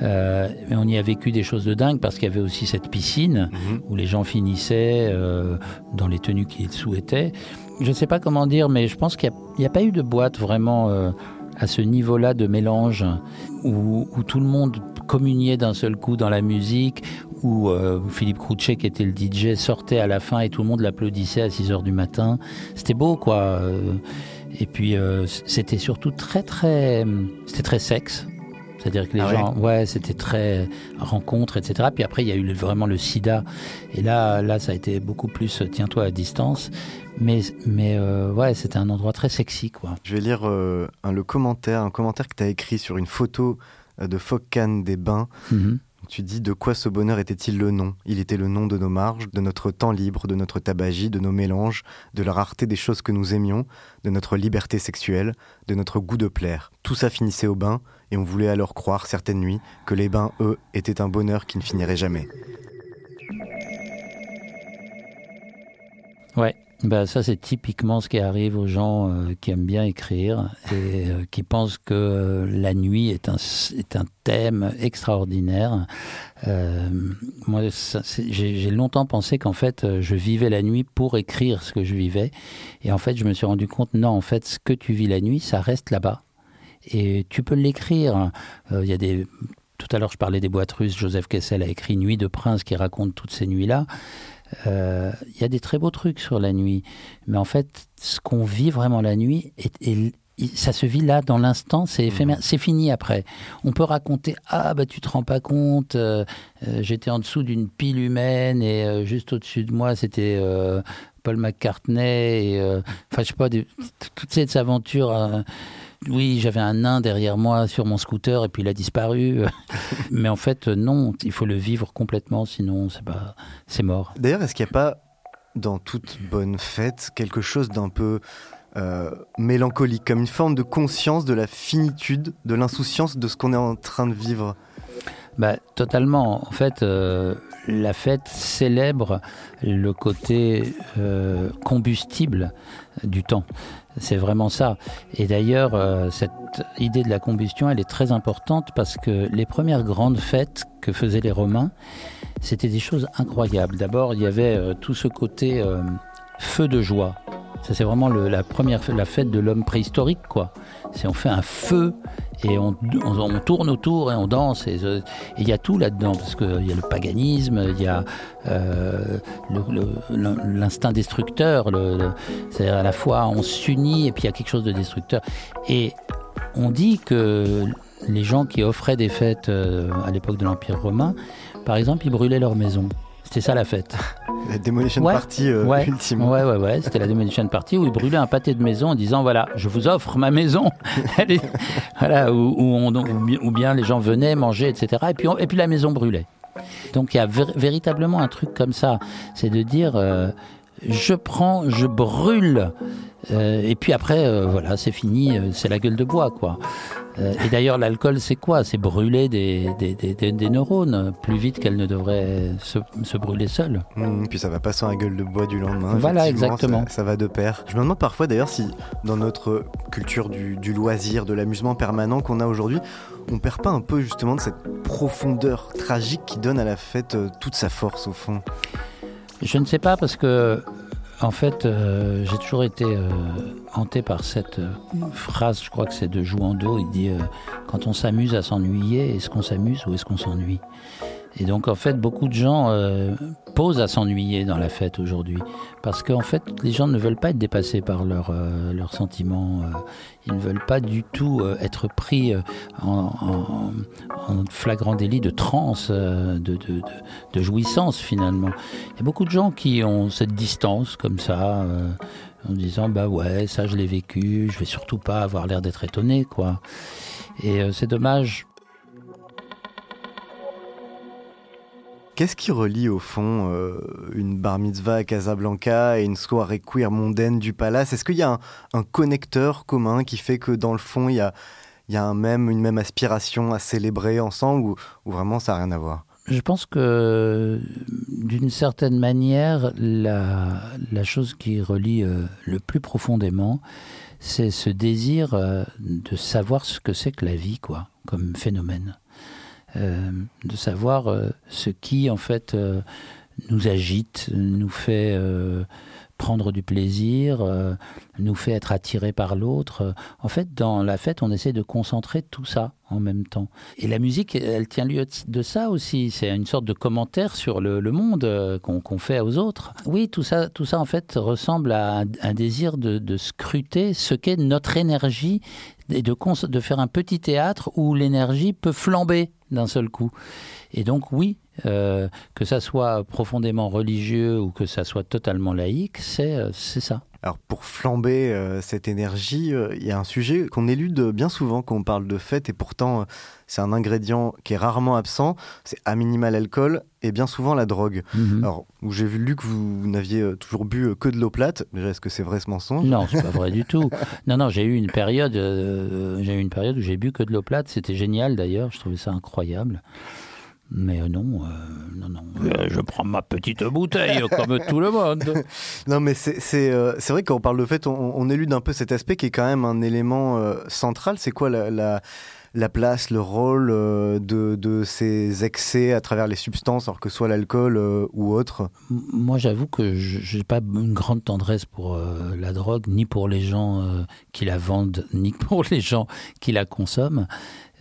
S4: Euh, mais on y a vécu des choses de dingue parce qu'il y avait aussi cette piscine où les gens finissaient dans les tenues qu'ils souhaitaient. Je ne sais pas comment dire, mais je pense qu'il n'y a, a, pas eu de boîte vraiment à ce niveau-là de mélange où, où, tout le monde communiait d'un seul coup dans la musique, où euh, Philippe Crouchet, qui était le DJ, sortait à la fin et tout le monde l'applaudissait à 6 heures du matin. C'était beau, quoi. Et puis, euh, c'était surtout très, très. C'était très sexe. C'est-à-dire que les
S3: Ah
S4: gens, ouais, c'était très rencontre, etc. Puis après, il y a eu vraiment le sida. Et là, là, ça a été beaucoup plus tiens-toi à distance. Mais, mais euh, ouais, c'était un endroit très sexy, quoi.
S3: Je vais lire euh, un, le commentaire, un commentaire que tu as écrit sur une photo euh, de Focane des Bains.
S4: Mhm.
S3: Tu dis de quoi ce bonheur était-il le nom? Il était le nom de nos marges, de notre temps libre, de notre tabagie, de nos mélanges, de la rareté des choses que nous aimions, de notre liberté sexuelle, de notre goût de plaire. Tout ça finissait au bain, et on voulait alors croire certaines nuits que les bains, eux, étaient un bonheur qui ne finirait jamais.
S4: Ouais, bah ça c'est typiquement ce qui arrive aux gens euh, qui aiment bien écrire et euh, qui pensent que euh, la nuit est un, est un thème extraordinaire. Moi, j'ai longtemps pensé qu'en fait, je vivais la nuit pour écrire ce que je vivais. Et en fait, je me suis rendu compte, non, en fait, ce que tu vis la nuit, ça reste là-bas. Et tu peux l'écrire. Il y a des... Tout à l'heure, je parlais des boîtes russes. Joseph Kessel a écrit Nuit de prince qui raconte toutes ces nuits-là. Euh, Il y a des très beaux trucs sur la nuit. Mais en fait, ce qu'on vit vraiment la nuit, est, est- il- ça se vit là, dans l'instant, c'est éphémère, c'est fini après. On peut raconter Ah, bah tu te rends pas compte, euh, euh, j'étais en dessous d'une pile humaine et euh, juste au-dessus de moi, c'était euh, Paul McCartney. et, euh, Enfin, je sais pas, des- toutes ces aventures. Euh, oui, j'avais un nain derrière moi sur mon scooter et puis il a disparu. *laughs* Mais en fait, non, il faut le vivre complètement, sinon c'est pas, c'est mort.
S3: D'ailleurs, est-ce qu'il n'y a pas, dans toute bonne fête, quelque chose d'un peu euh, mélancolique, comme une forme de conscience de la finitude, de l'insouciance de ce qu'on est en train de vivre?
S4: Bah, totalement. En fait, euh, la fête célèbre le côté euh, combustible du temps. C'est vraiment ça. Et d'ailleurs, euh, cette idée de la combustion, elle est très importante parce que les premières grandes fêtes que faisaient les Romains, c'était des choses incroyables. D'abord, il y avait euh, tout ce côté euh, feu de joie. Ça, c'est vraiment la première la fête de l'homme préhistorique, quoi. C'est on fait un feu et on, on, tourne autour et on danse. Euh, et il y a tout là-dedans, parce qu'il y a le paganisme, il y a euh, l'instinct destructeur. C'est-à-dire à la fois on s'unit et puis il y a quelque chose de destructeur. Et on dit que les gens qui offraient des fêtes euh, à l'époque de l'Empire romain, par exemple, ils brûlaient leur maison. C'était ça la fête.
S3: La Demolition
S4: Ouais,
S3: Party euh,
S4: ouais,
S3: ultime.
S4: Ouais, ouais, ouais. C'était la Demolition Party où ils brûlaient un pâté de maison en disant voilà, je vous offre ma maison. *laughs* Est- voilà, où, où on- où bien- les gens venaient manger, etc. Et puis, on- et puis la maison brûlait. Donc il y a véritablement un truc comme ça. C'est de dire euh, je prends, je brûle. Euh, et puis après, euh, voilà, c'est fini, euh, c'est la gueule de bois, quoi. Et d'ailleurs, l'alcool, c'est quoi? C'est brûler des, des, des- des- neurones plus vite qu'elles ne devraient se, se brûler seules.
S3: Mmh, puis ça va pas sans la gueule de bois du lendemain.
S4: Voilà, exactement.
S3: Ça, ça va de pair. Je me demande parfois d'ailleurs si dans notre culture du, du loisir, de l'amusement permanent qu'on a aujourd'hui, on perd pas un peu justement de cette profondeur tragique qui donne à la fête toute sa force au fond.
S4: Je ne sais pas parce que, en fait, euh, j'ai toujours été euh, hanté par cette euh, phrase, je crois que c'est de Jouando, il dit Quand on s'amuse à s'ennuyer, est-ce qu'on s'amuse ou est-ce qu'on s'ennuie? Et donc, en fait, beaucoup de gens euh, posent à s'ennuyer dans la fête aujourd'hui. Parce qu'en fait, les gens ne veulent pas être dépassés par leurs euh, leurs sentiments. euh, ils ne veulent pas du tout être pris en, flagrant délit de transe, de, jouissance finalement. Il y a beaucoup de gens qui ont cette distance comme ça, en disant bah ouais, ça je l'ai vécu, je vais surtout pas avoir l'air d'être étonné quoi. Et c'est dommage.
S3: Qu'est-ce qui relie au fond euh, une bar mitzvah à Casablanca et une soirée queer mondaine du palace? Est-ce qu'il y a un, connecteur commun qui fait que dans le fond il y a, une même aspiration à célébrer ensemble ou, vraiment ça n'a rien à voir?
S4: Je pense que d'une certaine manière, la, la chose qui relie euh, le plus profondément, c'est ce désir euh, de savoir ce que c'est que la vie, quoi, comme phénomène. Euh, de savoir euh, ce qui, en fait, euh, nous agite, nous fait prendre du plaisir, nous fait être attiré par l'autre. En fait, dans la fête, on essaie de concentrer tout ça en même temps. Et la musique, elle tient lieu de ça aussi. C'est une sorte de commentaire sur le, monde qu'on fait aux autres. Oui, tout ça, tout ça en fait ressemble à un, désir de, scruter ce qu'est notre énergie et de faire un petit théâtre où l'énergie peut flamber d'un seul coup. Et donc oui, euh, que ça soit profondément religieux ou que ça soit totalement laïque, c'est euh, c'est ça.
S3: Alors pour flamber euh, cette énergie, euh, il y a un sujet qu'on élude bien souvent quand on parle de fête et pourtant euh, c'est un ingrédient qui est rarement absent, c'est à minima l'alcool et bien souvent la drogue.
S4: Mhm.
S3: Alors où j'ai vu lu que vous n'aviez toujours bu que de l'eau plate, déjà est-ce que c'est vrai ce mensonge?
S4: Non, c'est pas vrai du tout. *laughs* Non, non, j'ai eu une période, j'ai eu une période où j'ai bu que de l'eau plate. C'était génial d'ailleurs. Je trouvais ça incroyable. Mais euh, non, euh, non, non. Euh, je prends ma petite bouteille *laughs* comme tout le monde.
S3: Non, mais c'est euh, vrai que quand on parle de fête, on, on élude un peu cet aspect qui est quand même un élément euh, central. C'est quoi la, la, la place, le rôle euh, de, de ces excès à travers les substances, alors que ce soit l'alcool euh, ou autre?
S4: Moi, j'avoue que je n'ai pas une grande tendresse pour euh, la drogue, ni pour les gens euh, qui la vendent, ni pour les gens qui la consomment.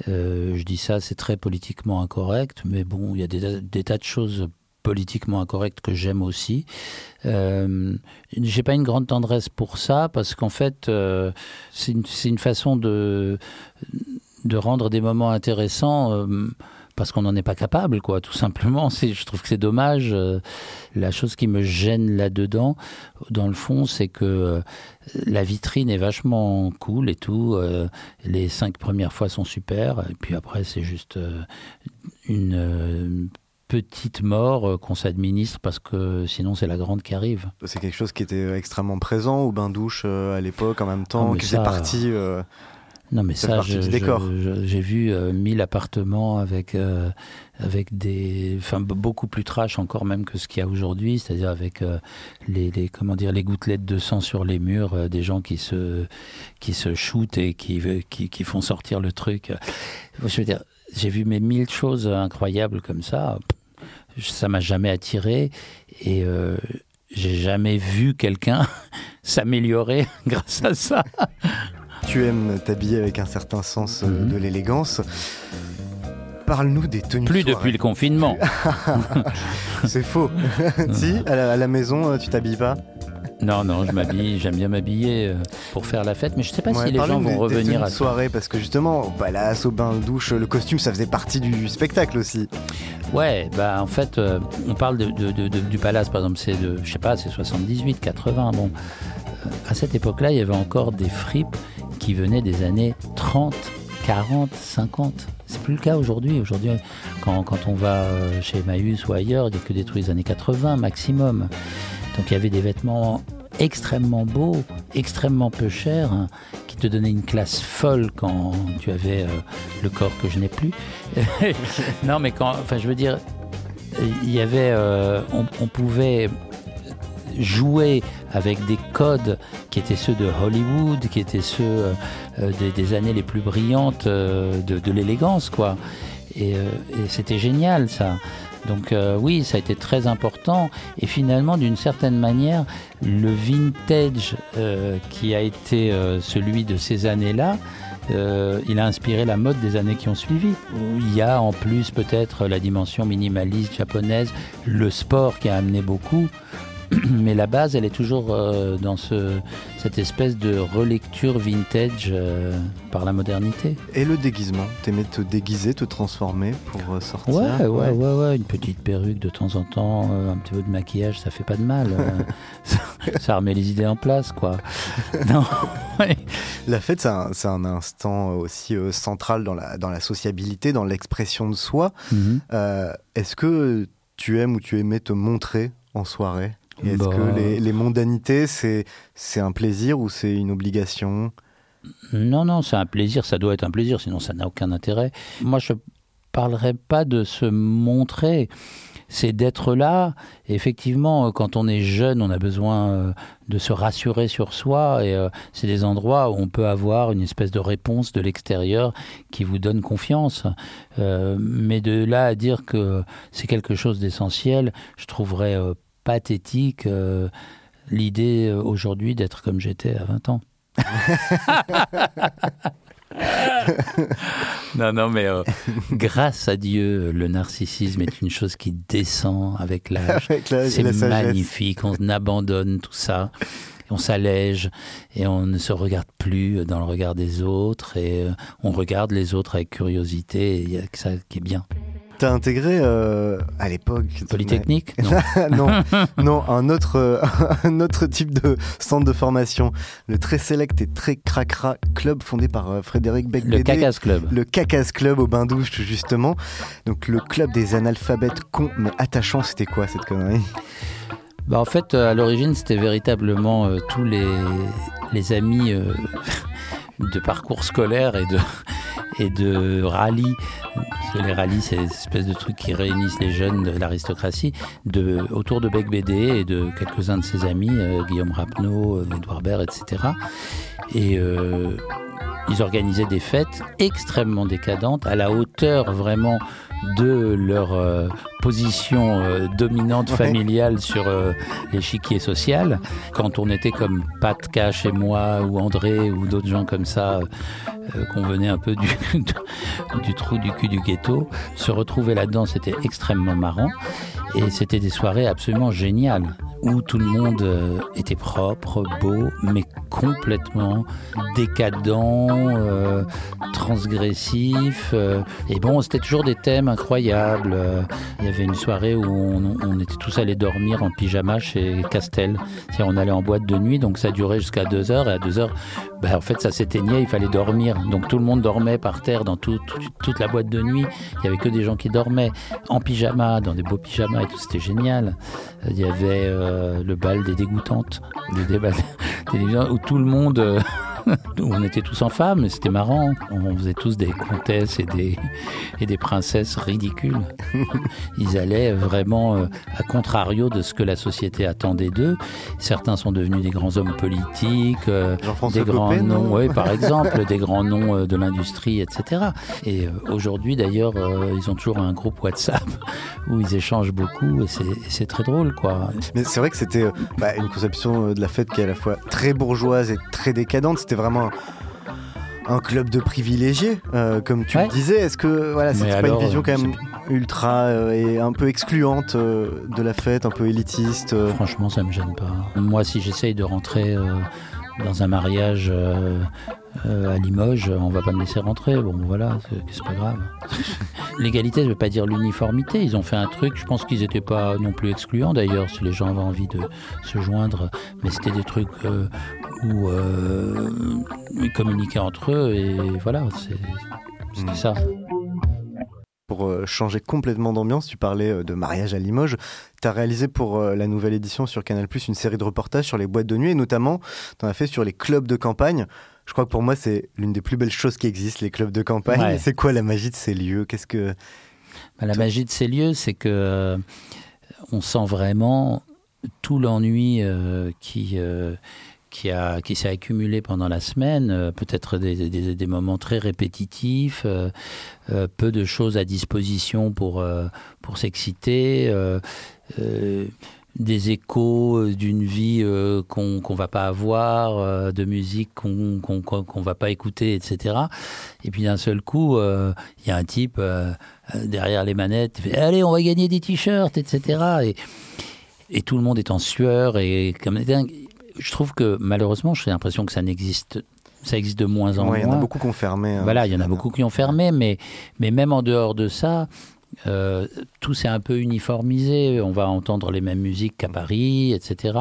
S4: Euh, je dis ça, c'est très politiquement incorrect, mais bon, il y a des, tas de choses politiquement incorrectes que j'aime aussi. Euh, J'ai pas une grande tendresse pour ça parce qu'en fait, euh, c'est une, façon de de rendre des moments intéressants. Parce qu'on n'en est pas capable, quoi, tout simplement. *laughs* Je trouve que c'est dommage. Euh, La chose qui me gêne là-dedans, dans le fond, c'est que euh, la vitrine est vachement cool et tout. Euh, Les cinq premières fois sont super, et puis après, c'est juste une petite mort qu'on s'administre parce que sinon, c'est la grande qui arrive.
S3: C'est quelque chose qui était extrêmement présent au bain-douche à l'époque en même temps,
S4: mais
S3: qui
S4: ça-
S3: faisait partie. euh,
S4: Non, mais
S3: Ça
S4: j'ai vu euh, 1000 appartements avec, euh, avec des. Enfin, beaucoup plus trash encore même que ce qu'il y a aujourd'hui, c'est-à-dire avec euh, les, les, comment dire, les gouttelettes de sang sur les murs, euh, des gens qui se, qui se shootent et qui, qui, qui font sortir le truc. Je veux dire, j'ai vu mes mille choses incroyables comme ça. Ça m'a jamais attiré et. euh, j'ai jamais vu quelqu'un *laughs* s'améliorer *laughs* grâce à ça.
S3: Tu aimes t'habiller avec un certain sens euh,
S4: Mhm.
S3: de l'élégance. Parle-nous des tenues
S4: Plus depuis le confinement. *laughs*
S3: C'est faux. *laughs* si, à la, à la maison, euh, tu t'habilles pas
S4: Non, non, je m'habille, j'aime bien m'habiller euh, pour faire la fête, mais je sais pas
S3: Ouais,
S4: si les gens
S3: des-
S4: vont
S3: des
S4: revenir
S3: tenues
S4: à
S3: de soirée, parce que justement, au palace, au bain-douche, le costume, ça faisait partie du spectacle aussi.
S4: Ouais, bah en fait, euh, on parle de, de- de- de- du palace, par exemple, c'est de, je sais pas, c'est 78, 80. Bon, à cette époque-là, il y avait encore des fripes qui venaient des années 30, 40, 50. C'est plus le cas aujourd'hui. Aujourd'hui, quand, on va euh, chez Emmaüs ou ailleurs, il n'y a que des trucs des années 80 maximum. Donc il y avait des vêtements extrêmement beaux, extrêmement peu chers, hein, qui te donnaient une classe folle quand tu avais euh, le corps que je n'ai plus. *laughs* non, mais quand, enfin, je veux dire, il y avait, euh, on pouvait jouer avec des codes qui étaient ceux de Hollywood, qui étaient ceux euh, euh, des, des années les plus brillantes euh, de, de l'élégance, quoi. Et, euh, et c'était génial, ça. Donc euh, oui, ça a été très important. Et finalement, d'une certaine manière, le vintage euh, qui a été celui de ces années-là, euh, il a inspiré la mode des années qui ont suivi. Il y a en plus peut-être la dimension minimaliste japonaise, le sport qui a amené beaucoup. *clears throat* Mais la base, elle est toujours euh, dans ce, cette espèce de relecture vintage euh, par la modernité.
S3: Et le déguisement T'aimais te déguiser, te transformer pour euh, sortir
S4: Ouais, ouais, ouais, ouais, une petite perruque de temps en temps, un petit peu de maquillage, ça fait pas de mal. *laughs* ça, ça remet les idées en place, quoi. *laughs* Non, ouais.
S3: La fête, c'est un, instant aussi central dans la, dans la sociabilité, dans l'expression de soi.
S4: Mhm.
S3: Euh, Est-ce que tu aimes ou tu aimais te montrer en soirée? Est-ce
S4: Bah.
S3: que les, les mondanités, c'est c'est un plaisir ou c'est une obligation?
S4: Non, non, c'est un plaisir, ça doit être un plaisir, sinon ça n'a aucun intérêt. Moi, je parlerais pas de se montrer. C'est d'être là. Effectivement, euh, quand on est jeune, on a besoin euh, de se rassurer sur soi. Et euh, c'est des endroits où on peut avoir une espèce de réponse de l'extérieur qui vous donne confiance. Mais de là à dire que c'est quelque chose d'essentiel, je trouverais pathétique euh, l'idée euh, aujourd'hui d'être comme j'étais à 20 ans. *laughs* non, non, mais euh, grâce à Dieu, le narcissisme est une chose qui descend avec l'âge. C'est magnifique, on abandonne tout ça, on s'allège, et on ne se regarde plus dans le regard des autres, et on regarde les autres avec curiosité, et il y a que ça qui est bien.
S3: T'as intégré euh, à l'époque.
S4: Polytechnique Non. *laughs*
S3: non, *laughs* non, un autre, euh, *laughs* un autre type de centre de formation. Le très select et très cracra club fondé par euh, Frédéric beck
S4: Le Cacas Club.
S3: Le Cacas Club au bain douche, justement. Donc le club des analphabètes cons mais attachants, c'était quoi cette connerie?
S4: Bah, en fait, euh, à l'origine, c'était véritablement tous les, les amis euh, de parcours scolaire et de, et de rallye. Les rallyes, c'est une espèce de truc qui réunissent les jeunes de l'aristocratie de, autour de Bec BD et de quelques-uns de ses amis, euh, Guillaume Rapneau, euh, Édouard Baird, etc. Et euh, ils organisaient des fêtes extrêmement décadentes, à la hauteur vraiment de leur euh, position euh, dominante
S3: Ouais.
S4: familiale sur euh, l'échiquier social. Quand on était comme Pat Cash et moi, ou André, ou d'autres gens comme ça, euh, qu'on venait un peu du, *laughs* du trou du cul du ghetto, se retrouver là-dedans, c'était extrêmement marrant. Et c'était des soirées absolument géniales, où tout le monde euh, était propre, beau, mais complètement décadent, euh, transgressif. euh, et bon, c'était toujours des thèmes incroyables. Il y avait une soirée où on, était tous allés dormir en pyjama chez Castel. On allait en boîte de nuit, donc ça durait jusqu'à 2 heures. Et à 2 heures, ben, en fait, ça s'éteignait, il fallait dormir. Donc tout le monde dormait par terre dans tout- tout- toute la boîte de nuit. Il y avait que des gens qui dormaient en pyjama, dans des beaux pyjamas et tout. C'était génial. Il y avait euh, le bal des dégoûtantes, débat des dégoûtantes, *laughs* où tout le monde, euh, *laughs* on était tous en femmes, et c'était marrant. On faisait tous des comtesses et des, et des princesses ridicules. *laughs* Ils allaient vraiment euh, à contrario de ce que la société attendait d'eux. Certains sont devenus des grands hommes politiques, euh, des grands
S3: Copé,
S4: noms, oui, par exemple, des grands noms euh, de l'industrie, etc. Et aujourd'hui, d'ailleurs, ils ont toujours un groupe WhatsApp où ils échangent beaucoup et c'est- très drôle, quoi.
S3: Mais c'est vrai que c'était bah, une conception de la fête qui est à la fois très bourgeoise et très décadente. C'était vraiment un, club de privilégiés, euh, comme tu
S4: Ouais.
S3: le disais. Est-ce que voilà, c'est pas une vision quand même ultra euh, et un peu excluante euh, de la fête, un peu élitiste euh,
S4: Franchement, ça me gêne pas. Moi, si j'essaye de rentrer euh, dans un mariage euh, euh, à Limoges, on va pas me laisser rentrer. Bon, voilà, c'est pas grave. *laughs* L'égalité, ça veut pas dire l'uniformité. Ils ont fait un truc, je pense qu'ils étaient pas non plus excluants d'ailleurs, si les gens avaient envie de se joindre. Mais c'était des trucs euh, où ils communiquaient entre eux et voilà, c'est- c'était
S3: Mm.
S4: ça.
S3: Pour euh, changer complètement d'ambiance, tu parlais euh, de mariage à Limoges. Tu as réalisé pour euh, la nouvelle édition sur Canal Plus une série de reportages sur les boîtes de nuit et notamment, tu en as fait sur les clubs de campagne. Je crois que pour moi, c'est l'une des plus belles choses qui existent, les clubs de campagne.
S4: Ouais.
S3: C'est quoi la magie de ces lieux? Qu'est-ce que.
S4: Bah, la magie de ces lieux, c'est que on sent vraiment tout l'ennui euh, qui euh, qui a qui s'est accumulé pendant la semaine, euh, peut-être des, moments très répétitifs, euh, euh, peu de choses à disposition pour pour s'exciter. des échos d'une vie qu'on qu'on va pas avoir, de musique qu'on qu'on qu'on va pas écouter, etc. Et puis d'un seul coup, il y a un type derrière les manettes, fait allez, on va gagner des t-shirts, etc. Et, et tout le monde est en sueur et comme des dingues. Je trouve que malheureusement, j'ai l'impression que ça n'existe, ça existe de moins en
S3: Ouais, il y en
S4: moins.
S3: a beaucoup qui ont fermé. hein.
S4: Voilà, il y en a beaucoup qui ont fermé, mais, mais même en dehors de ça, euh, tout s'est un peu uniformisé. On va entendre les mêmes musiques qu'à Paris, etc.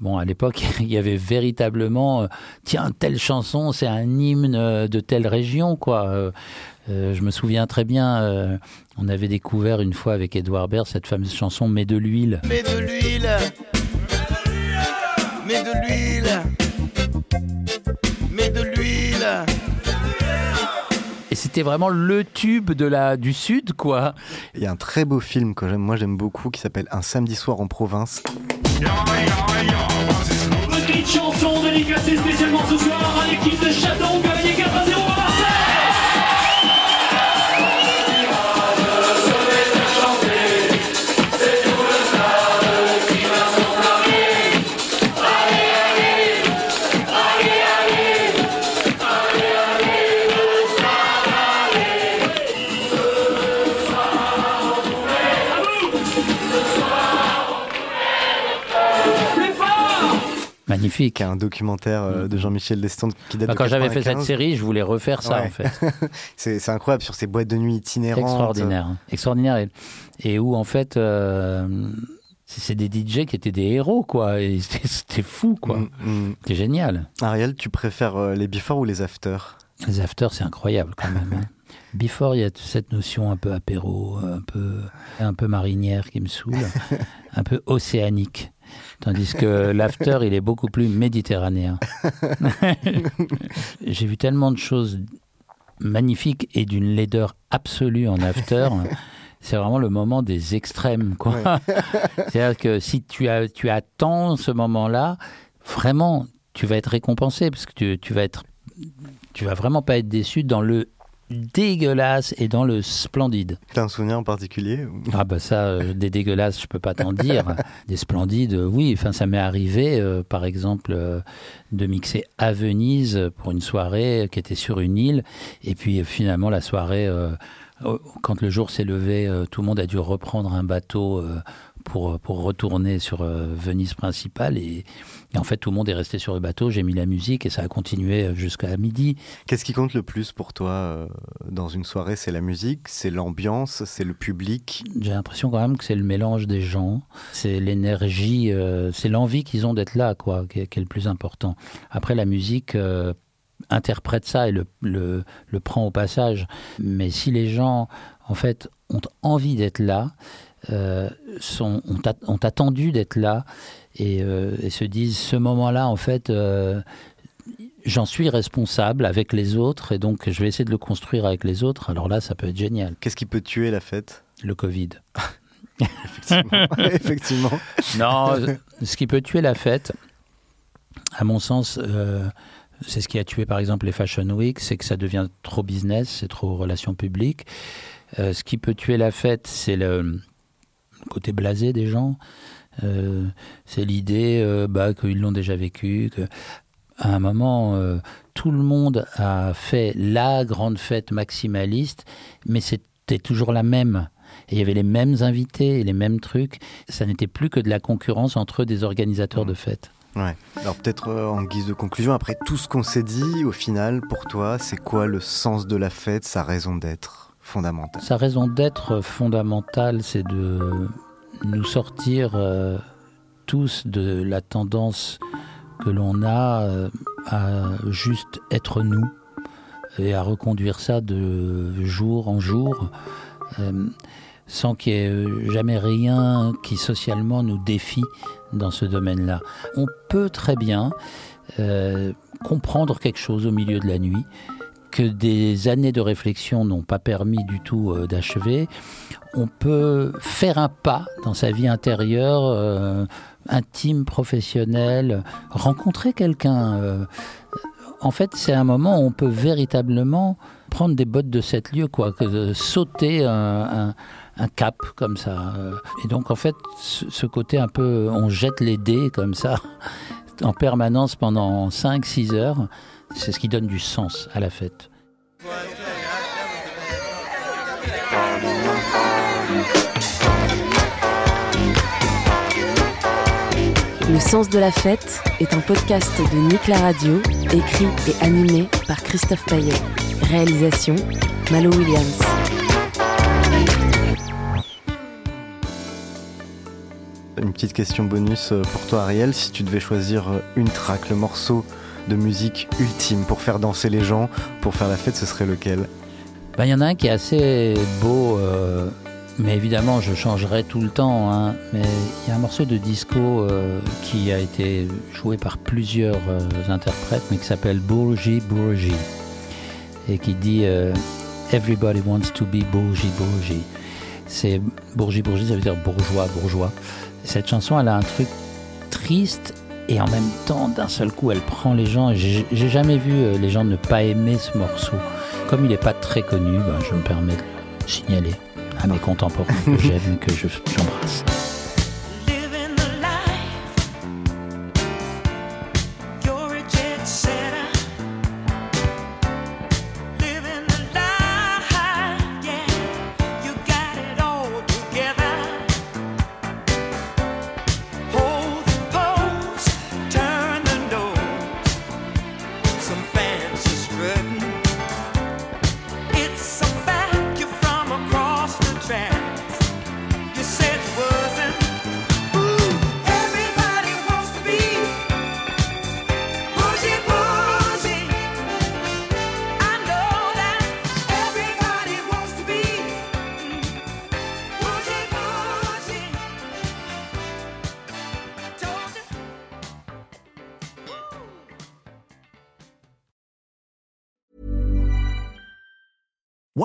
S4: Bon, à l'époque, *laughs* il y avait véritablement, euh, tiens, telle chanson, c'est un hymne euh, de telle région, quoi. Euh, je me souviens très bien, euh, on avait découvert une fois avec Edouard Baird cette fameuse chanson Mets de l'huile.
S7: Mets de l'huile. Mets de l'huile. Mets de l'huile.
S4: Et c'était vraiment le tube de la, du Sud, quoi.
S3: Il y a un très beau film que j'aime, moi j'aime beaucoup, qui s'appelle Un samedi soir en province.
S8: Petite chanson dédicacée spécialement ce soir à l'équipe de Château
S4: Magnifique.
S3: un documentaire euh, de Jean-Michel Destin qui date
S4: Bah,
S3: de
S4: quand j'avais fait cette
S3: 95.
S4: série, je voulais refaire ça,
S3: Ouais.
S4: en fait. *laughs*
S3: C'est incroyable sur ces boîtes de nuit itinérantes.
S4: Extraordinaire. Extraordinaire. Et, et où, en fait, euh, c'est des DJ qui étaient des héros, quoi. *laughs* C'était fou, quoi.
S3: Mm, mm.
S4: C'était génial.
S3: Ariel, tu préfères euh, les before ou les after
S4: Les afters, c'est incroyable, quand même. hein. *laughs* Before, il y a cette notion un peu apéro, un peu, un peu marinière qui me saoule, un peu océanique. Tandis que *laughs* l'after, il est beaucoup plus méditerranéen. *laughs* J'ai vu tellement de choses magnifiques et d'une laideur absolue en after. *laughs* C'est vraiment le moment des extrêmes, quoi. C'est-à-dire que si tu, as, tu attends ce moment-là, vraiment, tu vas être récompensé parce que tu, tu vas être, tu vas vraiment pas être déçu dans le dégueulasse et dans le splendide.
S3: T'as un souvenir en particulier
S4: Ah bah ça, euh, des dégueulasses, je peux pas t'en dire. *laughs* Des splendides, euh, oui. Enfin, ça m'est arrivé, euh, par exemple, euh, de mixer à Venise pour une soirée qui était sur une île, et puis finalement la soirée, euh, quand le jour s'est levé, tout le monde a dû reprendre un bateau pour pour retourner sur euh, Venise principale, et, et en fait tout le monde est resté sur le bateau. J'ai mis la musique et ça a continué euh, jusqu'à midi.
S3: Qu'est-ce qui compte le plus pour toi euh, dans une soirée? C'est la musique, c'est l'ambiance, c'est le public?
S4: J'ai l'impression quand même que c'est le mélange des gens, c'est l'énergie, euh, c'est l'envie qu'ils ont d'être là, quoi, qui est, qui est le plus important. Après, la musique euh, interprète ça et le, le, le prend au passage. Mais si les gens, en fait, ont envie d'être là, euh, sont, ont, at- ont attendu d'être là et, euh, et se disent ce moment-là, en fait, euh, j'en suis responsable avec les autres et donc je vais essayer de le construire avec les autres. Alors là, ça peut être génial.
S3: Qu'est-ce qui peut tuer la fête?
S4: Le Covid. *laughs*
S3: Effectivement. *laughs* Effectivement.
S4: Non, ce qui peut tuer la fête, à mon sens, euh, c'est ce qui a tué par exemple les Fashion Week, c'est que ça devient trop business, c'est trop relations publiques. Euh, ce qui peut tuer la fête, c'est le côté blasé des gens. Euh, c'est l'idée euh, bah, qu'ils l'ont déjà vécu, que à un moment, euh, tout le monde a fait la grande fête maximaliste, mais c'était toujours la même. Il y avait les mêmes invités et les mêmes trucs. Ça n'était plus que de la concurrence entre des organisateurs de fêtes.
S3: Ouais. Alors peut-être euh, en guise de conclusion, après tout ce qu'on s'est dit, au final, pour toi, c'est quoi le sens de la fête, sa raison d'être?
S4: Sa raison d'être fondamentale, c'est de nous sortir euh, tous de la tendance que l'on a euh, à juste être nous et à reconduire ça de jour en jour euh, sans qu'il y ait jamais rien qui socialement nous défie dans ce domaine-là. On peut très bien comprendre quelque chose au milieu de la nuit que des années de réflexion n'ont pas permis du tout euh, d'achever, on peut faire un pas dans sa vie intérieure, euh, intime, professionnelle, rencontrer quelqu'un. euh, en fait, c'est un moment où on peut véritablement prendre des bottes de sept lieux, quoi, sauter un, cap comme ça. Et donc, en fait, ce côté un peu, on jette les dés comme ça, *laughs* en permanence pendant 5-6 heures, c'est ce qui donne du sens à la fête.
S2: Le sens de la fête est un podcast de Nick la Radio, écrit et animé par Christophe Paillet. Réalisation Malo Williams.
S3: Une petite question bonus euh, pour toi, Ariel. Si tu devais choisir euh, une track, le morceau de musique ultime pour faire danser les gens, pour faire la fête, ce serait lequel?
S4: Ben, Il y en a un qui est assez beau, euh, mais évidemment je changerai tout le temps. hein. Mais il y a un morceau de disco euh, qui a été joué par plusieurs euh, interprètes, mais qui s'appelle Bourgie Bourgie, et qui dit Everybody wants to be bourgie, bourgie. C'est bourgie, bourgie, ça veut dire bourgeois, bourgeois. Cette chanson, elle a un truc triste et en même temps, d'un seul coup, elle prend les gens. J'ai jamais vu euh, les gens ne pas aimer ce morceau. Comme il n'est pas très connu, ben, je me permets de le signaler à mes contemporains que j'aime que je- j'embrasse.